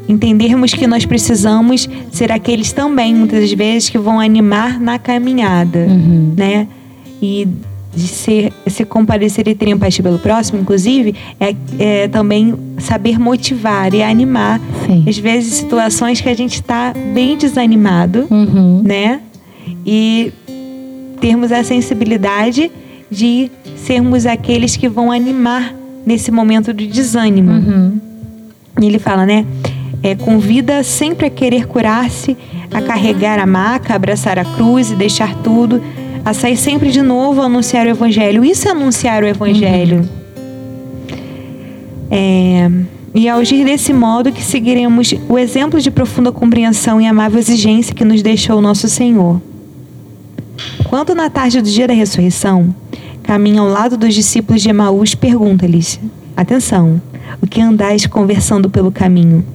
entendermos que nós precisamos ser aqueles também, muitas das vezes, que vão animar na caminhada, Uhum. né? E de ser, se compadecer e ter empatia pelo próximo, inclusive, é, é também saber motivar e animar. Sim. Às vezes, situações que a gente está bem desanimado, Uhum. né? E termos a sensibilidade de sermos aqueles que vão animar nesse momento de desânimo. Uhum. E ele fala, né? É, convida sempre a querer curar-se, a carregar a maca, abraçar a cruz e deixar tudo, a sair sempre de novo a anunciar o evangelho. Isso é anunciar o evangelho. É, e ao agir desse modo que seguiremos o exemplo de profunda compreensão e amável exigência que nos deixou o nosso Senhor. Quando na tarde do dia da ressurreição, caminha ao lado dos discípulos de Emaús, pergunta-lhes: Atenção, o que andais conversando pelo caminho?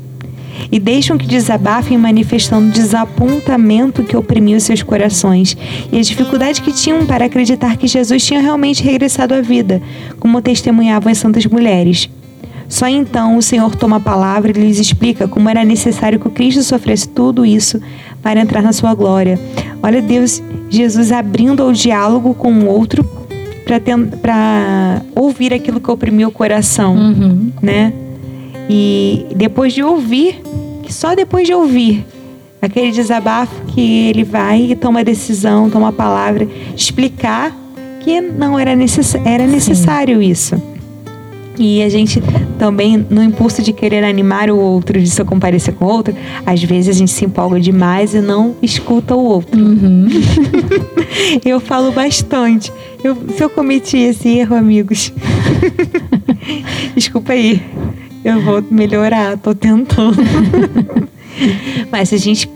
E deixam que desabafem manifestando o desapontamento que oprimiu seus corações e a dificuldade que tinham para acreditar que Jesus tinha realmente regressado à vida, como testemunhavam as santas mulheres. Só então o Senhor toma a palavra e lhes explica como era necessário que o Cristo sofresse tudo isso para entrar na sua glória. Olha Deus, Jesus abrindo o diálogo com o outro para ouvir aquilo que oprimiu o coração, Uhum. né? E depois de ouvir, que só depois de ouvir aquele desabafo que ele vai e toma a decisão, toma a palavra, explicar que não era, necess era necessário isso. E a gente também, no impulso de querer animar o outro, de se comparecer com o outro, às vezes a gente se empolga demais e não escuta o outro. Uhum. Eu falo bastante. Eu, se eu cometi esse erro, amigos, desculpa aí. Eu vou melhorar, tô tentando. Mas a gente,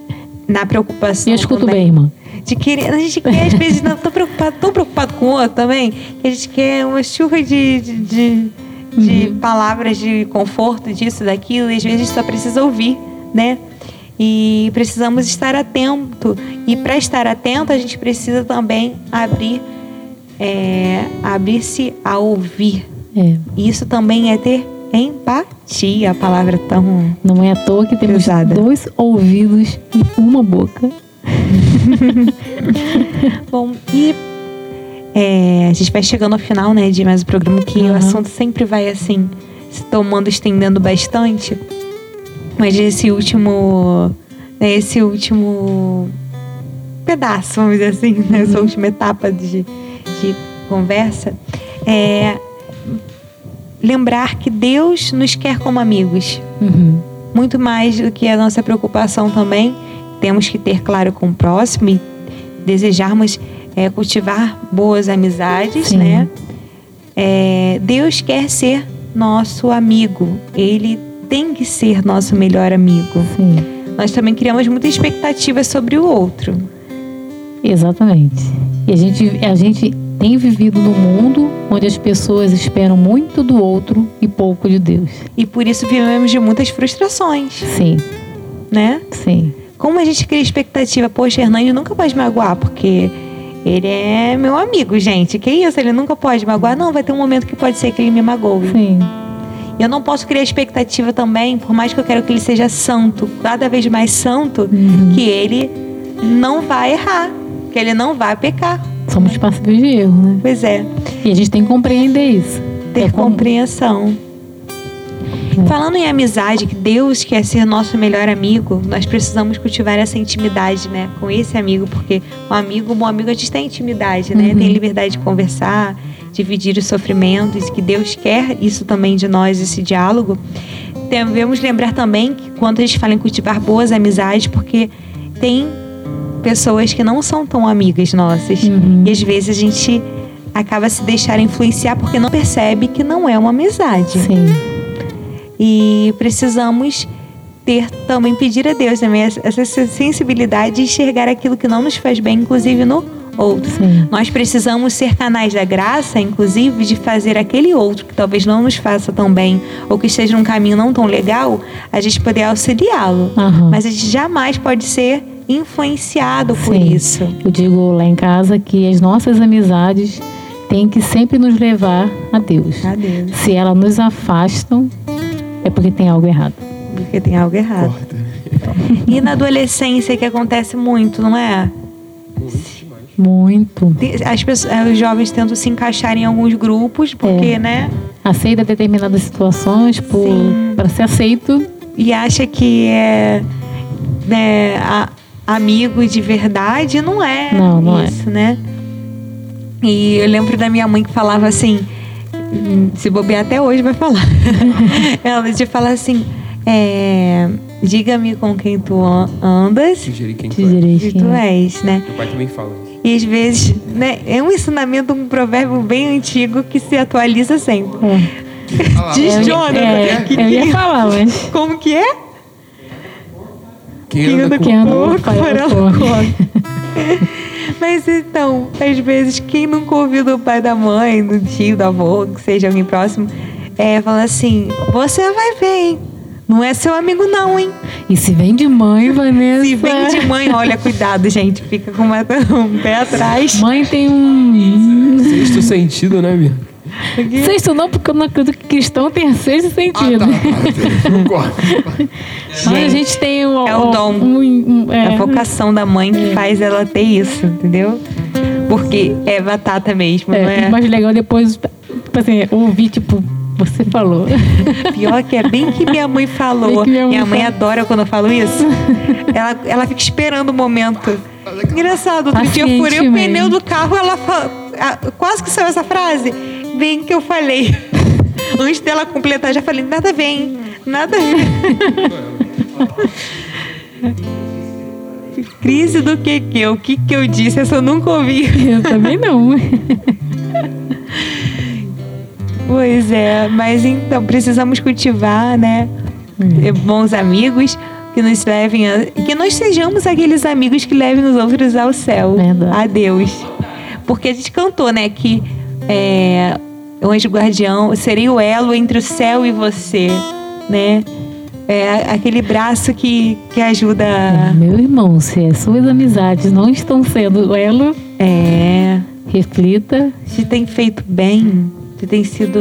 na preocupação. Eu escuto também, bem, irmã. de querer. A gente quer, às vezes, não tô preocupado, tão preocupado com o outro também, que a gente quer uma chuva de, de, de, de palavras de conforto, disso, daquilo, e às vezes a gente só precisa ouvir, né? E precisamos estar atento. E para estar atento, a gente precisa também abrir, é, abrir-se a ouvir. É. Isso também é ter empatia, a palavra tão. Não é à toa que temos Pesada. dois ouvidos e uma boca. Bom, e é, a gente vai chegando ao final, né, de mais um programa que o Uhum. assunto sempre vai assim, se tomando, estendendo bastante. Mas esse último, né, esse último pedaço, vamos dizer assim, né, essa última etapa de, de conversa, é lembrar que Deus nos quer como amigos Uhum. muito mais do que a nossa preocupação também. Temos que ter claro com o próximo e desejarmos é, cultivar boas amizades, Sim. né? É, Deus quer ser nosso amigo. Ele tem que ser nosso melhor amigo. Sim, Nós também criamos muita expectativa sobre o outro. exatamente. E a gente, a gente tem vivido num mundo onde as pessoas esperam muito do outro e pouco de Deus. E por isso vivemos de muitas frustrações, Sim, né? sim. Como a gente cria expectativa, poxa, Hernani nunca pode magoar, porque ele é meu amigo, gente. Que isso? Ele nunca pode magoar? Não, vai ter um momento que pode ser que ele me magoe. Sim, Eu não posso criar expectativa também, por mais que eu quero que ele seja santo, cada vez mais santo, Uhum. que ele não vai errar, que ele não vai pecar. Somos passíveis de erro, né? Pois é, E a gente tem que compreender isso. ter É compreensão. Falando em amizade, que Deus quer ser nosso melhor amigo, nós precisamos cultivar essa intimidade, né, com esse amigo, porque o amigo, o bom amigo, a gente tem intimidade, né, Uhum. tem liberdade de conversar, dividir os sofrimentos, que Deus quer isso também de nós, esse diálogo. Devemos lembrar também que quando a gente fala em cultivar boas amizades, porque tem pessoas que não são tão amigas nossas, Uhum. e às vezes a gente acaba se deixar influenciar porque não percebe que não é uma amizade. Sim, E precisamos ter também pedir a Deus também essa essa sensibilidade de enxergar aquilo que não nos faz bem, inclusive no outro. sim. Nós precisamos ser canais da graça, inclusive, de fazer aquele outro que talvez não nos faça tão bem ou que esteja num caminho não tão legal, a gente poder auxiliá-lo. Aham. Mas a gente jamais pode ser influenciado por Sim. isso. Eu digo lá em casa que as nossas amizades têm que sempre nos levar a Deus. Adeus. Se elas nos afastam, é porque tem algo errado. Porque tem algo errado. Corta. E na adolescência que acontece muito, não é? Muito. As pessoas, eh, os jovens tentam se encaixar em alguns grupos, porque, É. né? Aceita determinadas situações para ser aceito. E acha que é né, a- amigo de verdade. Não é Não, não é. isso, né? E eu lembro da minha mãe que falava assim, se bobear até hoje vai falar. Ela de falar assim, é, diga-me com quem tu an- andas quem Te tu é. quem tu é. és, né? Meu pai também fala isso. E às vezes, né, é um ensinamento, um provérbio bem antigo que se atualiza sempre. É. Diz. Jonathan, É, que- eu ia falar, mas Como que é? Quem Quem anda com porco, com não um come. Mas então, às vezes, quem nunca ouviu do pai da mãe, do tio, do avô, que seja alguém próximo, é, fala assim: você vai ver, hein? Não é seu amigo, não, hein? E se vem de mãe, Vanessa. Se vem de mãe, olha, cuidado, gente. Fica com uma- um pé atrás. Mãe tem um. sexto sentido, né, Bia? Sexto não, porque eu não acredito que cristão tenha sexto Ah, sentido. tá. Concordo. Mas a gente tem um, É o dom. um- um- É é, a vocação da mãe que faz ela ter isso, entendeu? Porque é batata mesmo, não é, é? mais legal depois, tipo assim, ouvir, tipo, você falou. Pior que é bem que minha mãe falou. Minha minha, mãe fala. adora quando eu falo isso. ela, ela fica esperando o momento. Engraçado, outro dia eu furei o pneu do carro, ela fa- ah, quase que saiu essa frase. Bem que eu falei. Antes dela completar, já falei, nada hein? Nada. Crise do que que? O que que eu disse? Essa eu nunca ouvi. Eu também não. Pois é, mas então precisamos cultivar, né? eh, Bons amigos que nos levem a. Que nós sejamos aqueles amigos que levem os outros ao céu. Verdade. A Deus. Porque a gente cantou, né? Que é, o anjo guardião seria o elo entre o céu e você, né? É aquele braço que, que ajuda. Meu irmão, se as suas amizades não estão sendo elo, É. reflita. Se tem feito bem, se tem sido.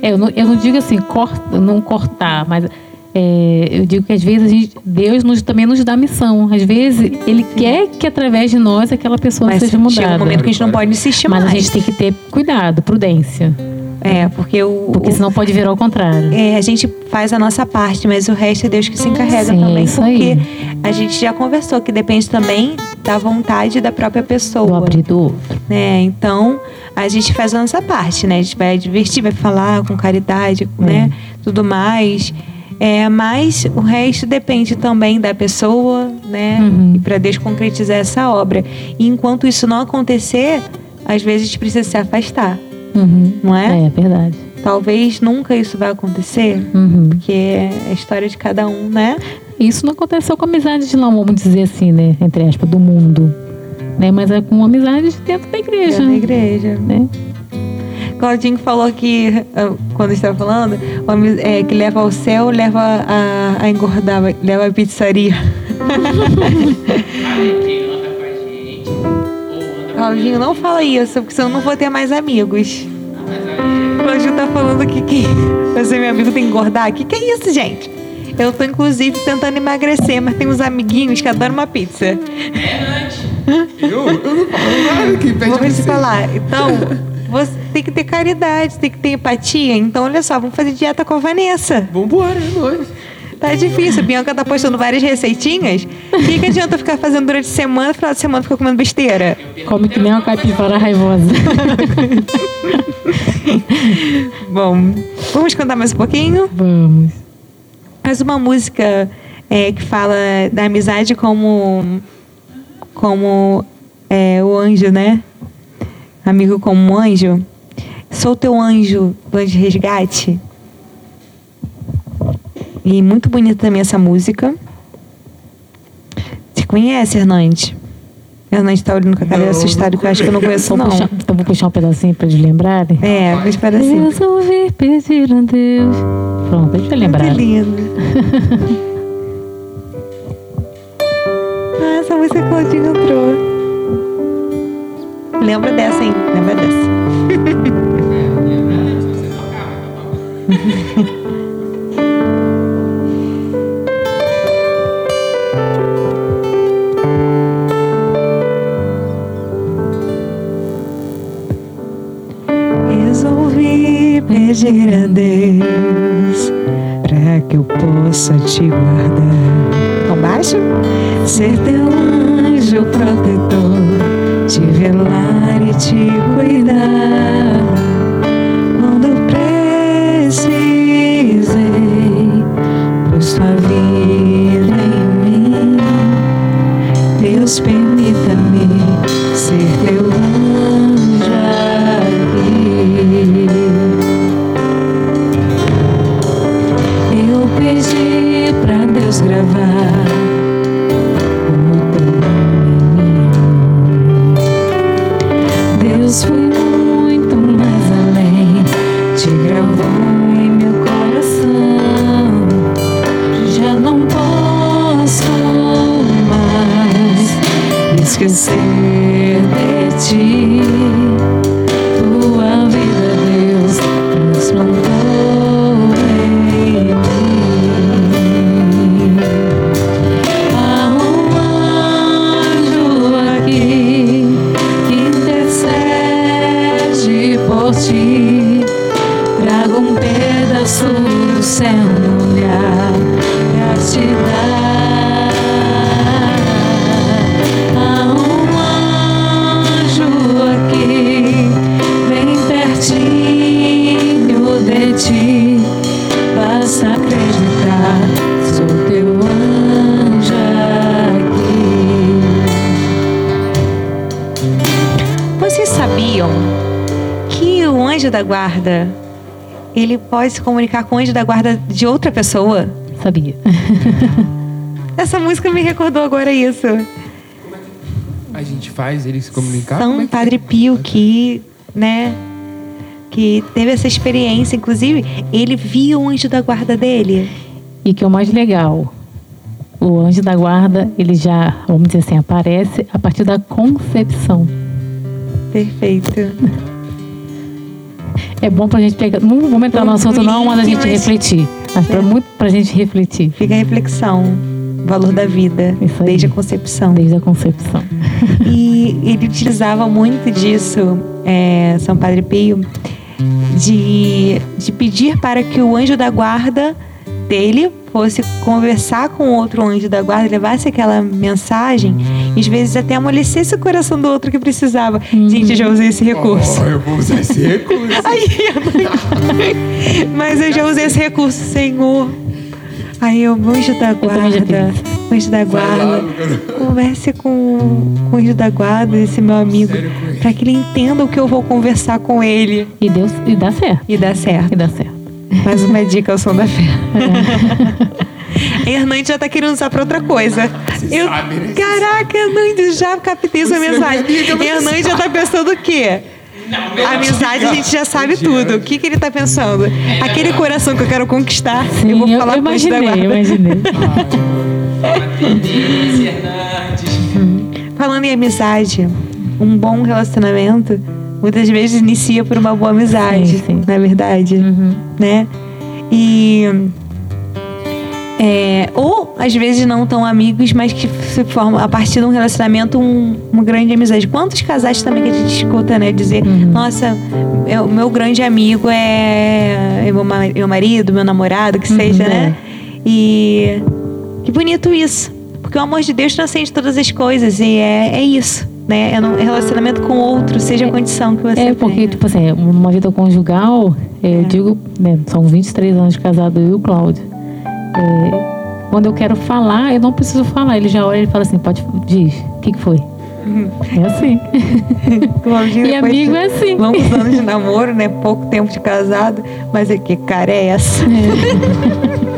É, eu, não, eu não digo assim, corta, não cortar, mas é, eu digo que às vezes a gente- Deus nos, também nos dá missão. Às vezes Ele quer que através de nós aquela pessoa Mas seja chega um mudada. momento que a gente não pode insistir Mas mais. a gente tem que ter cuidado, prudência. É, porque o. Porque senão pode virar ao contrário. É, a gente faz a nossa parte, mas o resto é Deus que se encarrega Sim, também. é isso porque aí. a gente já conversou que depende também da vontade da própria Do pessoa. abrir do outro. né? Então, a gente faz a nossa parte, né? A gente vai divertir, vai falar com caridade, É. né? Tudo mais. É, mas o resto depende também da pessoa, né? Uhum. E para Deus concretizar essa obra. E enquanto isso não acontecer, às vezes a gente precisa se afastar, Uhum. não é? É verdade. Talvez nunca isso vai acontecer, Uhum. porque é a história de cada um, né? Isso não aconteceu com amizades de não, vamos dizer assim, né? Entre aspas, do mundo. Né? Mas é com amizades dentro da igreja. Da igreja. Né? Claudinho falou que, ah, quando estava falando, o é, que leva ao céu, leva a, a engordar, leva a pizzaria. Claudinho, não fala isso, porque senão eu não vou ter mais amigos. Claudinho tá falando que, que você, meu amigo, tem que engordar. Que que é isso, gente? Eu tô, inclusive, tentando emagrecer, mas tem uns amiguinhos que adoram uma pizza. é antes. Eu, eu não falo nada que pede Vou te falar. Então, você tem que ter caridade, tem que ter empatia. Então, olha só, vamos fazer dieta com a Vanessa. Vambora, é nóis. Tá difícil. A Bianca tá postando várias receitinhas. O que, que adianta ficar fazendo durante a semana, final de semana ficar comendo besteira? Come que nem uma caipira raivosa. Bom, vamos cantar mais um pouquinho? Vamos. Mais uma música é, que fala da amizade como, como é, o anjo, né? Amigo como um anjo. Sou teu anjo Anjo de Resgate. E muito bonita também essa música. Você conhece, Hernandes? Hernandes tá olhando com a cara Não, assustado, que eu acho que eu não conheço, Então, não. puxar, então vou puxar um pedacinho pra eles lembrarem. É, vou esperar assim. Resolvi pedir a Deus. Pronto, deixa eu lembrar. Muito lindo. ah, essa música que Claudinho entrou. Lembra dessa, hein? Lembra dessa. Resolvi pedir a Deus para que eu possa te guardar. Tão baixo? Ser teu anjo protetor, te velar e te cuidar. De da guarda ele pode se comunicar com o anjo da guarda de outra pessoa? Sabia. Essa música me recordou agora isso. A gente faz ele se comunicar? Como é São que- Padre Pio que, né, que teve essa experiência, inclusive, ele via o anjo da guarda dele. E que é o mais legal, o anjo da guarda, ele já, vamos dizer assim, aparece a partir da concepção. Perfeito. É bom pra gente pegar. Não vamos entrar no assunto, não, mas a gente Mas- refletir. Mas pra, muito pra gente refletir Fica a reflexão. Valor da vida, desde a concepção. desde a concepção. E ele utilizava muito disso, é, São Padre Pio, de, de pedir para que o anjo da guarda dele fosse conversar com outro anjo da guarda, levasse aquela mensagem e às vezes até amolecesse o coração do outro que precisava. Gente, eu já usei esse recurso. Oh, eu vou usar esse recurso. Aí, eu não- mas eu já usei esse recurso, Senhor. Aí eu, anjo da guarda, anjo da guarda, converse com, com o anjo da guarda, esse meu amigo, para que ele entenda o que eu vou conversar com ele E, Deus, e dá certo. e dá certo. E dá certo. Mais uma dica ao som da fé. Hernandes já tá querendo usar pra outra coisa. Você Eu, sabe, né? caraca, Hernandes, já captei sua é mensagem. Hernandes já tá pensando o quê? Não, Amizade a gente já sabe tudo. O que, que ele tá pensando? Aquele coração que eu quero conquistar, Sim, eu vou falar eu imaginei, eu imaginei. Falando em amizade, um bom relacionamento muitas vezes inicia por uma boa amizade, Sim, sim. não é verdade? Uhum. Né? E é, ou às vezes não tão amigos, mas que se formam a partir de um relacionamento um- uma grande amizade. Quantos casais também que a gente escuta, né? Dizer, nossa, é, o meu grande amigo é, é meu, ma- meu marido, meu namorado, que seja, né? E que bonito isso. Porque o amor de Deus transcende todas as coisas e é, é isso. Né? É um relacionamento com outro, seja a condição que você É, porque, tenha. tipo assim, uma vida conjugal, é, eu digo, né, são 23 anos de casado eu e o Cláudio. É, quando eu quero falar, eu não preciso falar. Ele já olha e fala assim, pode, diz, o que, que foi? É assim. Claudinho, E amigo é assim. Longos anos de namoro, né? Pouco tempo de casado. Mas é que cara é essa?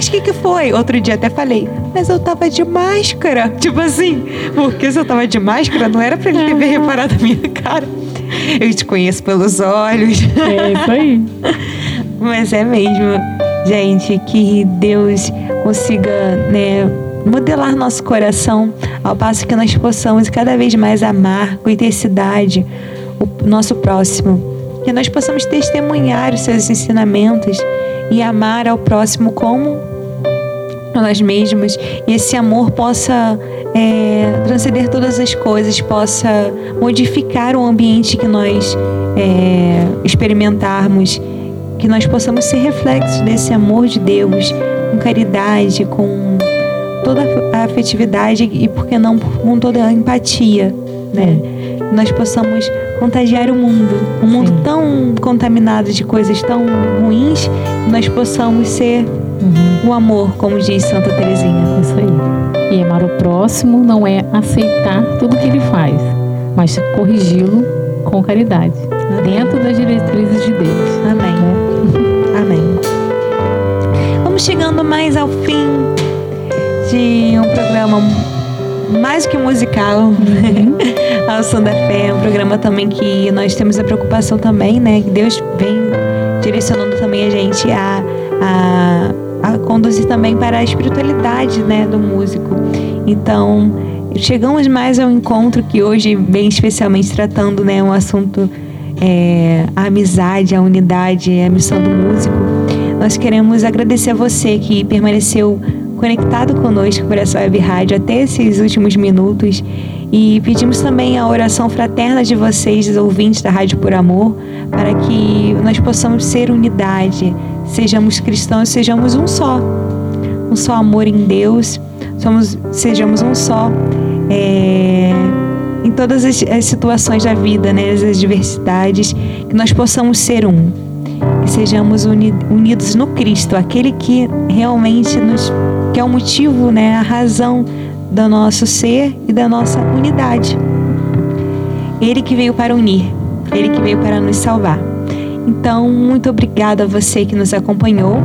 mas o que, que foi? Outro dia até falei, mas eu tava de máscara. Tipo assim, porque se eu tava de máscara, não era pra ele ter reparado a minha cara. Eu te conheço pelos olhos. É isso aí. Mas é mesmo, gente, que Deus consiga, né, modelar nosso coração ao passo que nós possamos cada vez mais amar com intensidade o nosso próximo. Que nós possamos testemunhar os seus ensinamentos e amar ao próximo como nós mesmos. E esse amor possa é, transcender todas as coisas, possa modificar o ambiente que nós é, experimentarmos que nós possamos ser reflexos desse amor de Deus, com caridade, com toda a afetividade e, por que não, com toda a empatia, né? Que Nós possamos contagiar o mundo, um mundo Sim. tão contaminado de coisas tão ruins, nós possamos ser o amor, como diz Santa Teresinha. Isso aí. E amar o próximo não é aceitar tudo que ele faz, mas corrigi-lo com caridade, dentro das diretrizes de Deus. Amém. Amém. Vamos chegando mais ao fim de um programa mais que musical, ao Som da Fé, um programa também que nós temos a preocupação também, né? Que Deus vem direcionando também a gente a, a, a conduzir também para a espiritualidade, né, do músico. Então, chegamos mais ao encontro que hoje, bem especialmente tratando, né, um assunto é, a amizade, a unidade, a missão do músico. Nós queremos agradecer a você que permaneceu conectado conosco por essa web rádio até esses últimos minutos. E pedimos também a oração fraterna de vocês, ouvintes da Rádio Por Amor, para que nós possamos ser unidade, sejamos cristãos, sejamos um só, um só amor em Deus, somos, sejamos um só. é, em todas as, as situações da vida, né, as adversidades, que nós possamos ser um, que sejamos uni- unidos no Cristo, aquele que realmente nos, que é o motivo, né, a razão do nosso ser e da nossa unidade. Ele que veio para unir, ele que veio para nos salvar. Então, muito obrigada a você que nos acompanhou.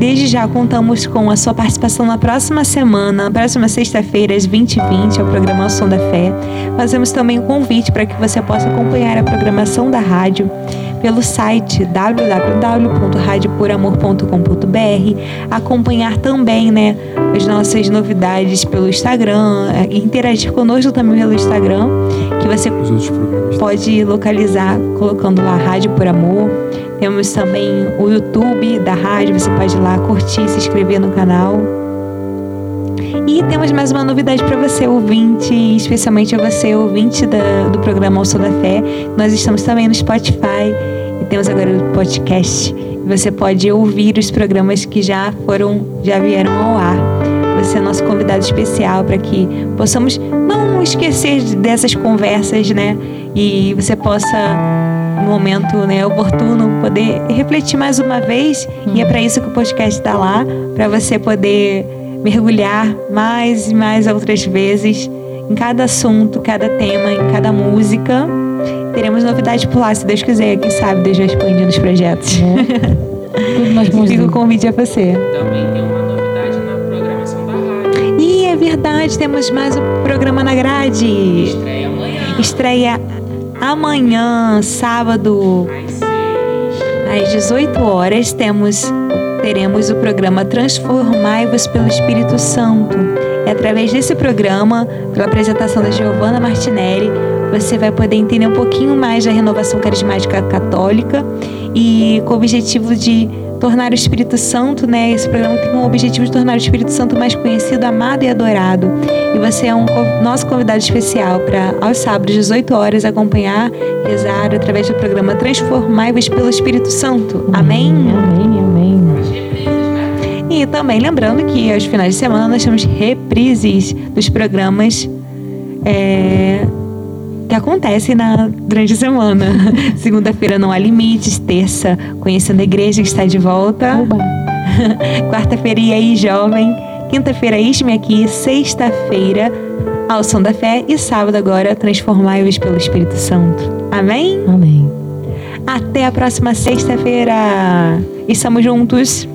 Desde já contamos com a sua participação na próxima semana, na próxima sexta-feira, às 20h20, ao programa O Som da Fé. Fazemos também um convite para que você possa acompanhar a programação da rádio pelo site www.radioporamor.com.br, acompanhar também, né, as nossas novidades pelo Instagram, é, interagir conosco também pelo Instagram, que você pode localizar colocando lá Rádio por Amor. Temos também o YouTube da rádio, você pode ir lá curtir, se inscrever no canal. E temos mais uma novidade para você, ouvinte, especialmente a você, ouvinte da, do programa Ao da Fé. Nós estamos também no Spotify e temos agora o podcast. Você pode ouvir os programas que já foram, já vieram ao ar. Você é nosso convidado especial para que possamos não esquecer dessas conversas, né? E você possa momento né, oportuno, poder refletir mais uma vez. E é para isso que o podcast está lá, para você poder mergulhar mais e mais outras vezes em cada assunto, cada tema, em cada música. Teremos novidades por lá, se Deus quiser. Quem sabe Deus vai expandir nos projetos. É. Fica o convite a você. Também tem uma novidade na programação da rádio. E é verdade, temos mais um programa na grade. Estreia amanhã. Estreia amanhã, sábado, Às seis. às 18 horas, temos teremos o programa Transformai-vos pelo Espírito Santo. E através desse programa, pela apresentação da Giovanna Martinelli, você vai poder entender um pouquinho mais da renovação carismática católica e com o objetivo de tornar o Espírito Santo, né? Esse programa tem o objetivo de tornar o Espírito Santo mais conhecido, amado e adorado. E você é um nosso convidado especial para, aos sábados, 18 horas, acompanhar, rezar através do programa Transformai-vos pelo Espírito Santo. Amém? Amém, amém. E também lembrando que aos finais de semana nós temos reprises dos programas é, que acontecem na, durante a semana. Segunda-feira não há limites, terça conhecendo a igreja que está de volta, quarta-feira e aí jovem, quinta-feira eis-me aqui, sexta-feira ao som da fé e sábado agora transformai-vos pelo Espírito Santo. Amém? Amém. Até a próxima sexta-feira. Estamos juntos.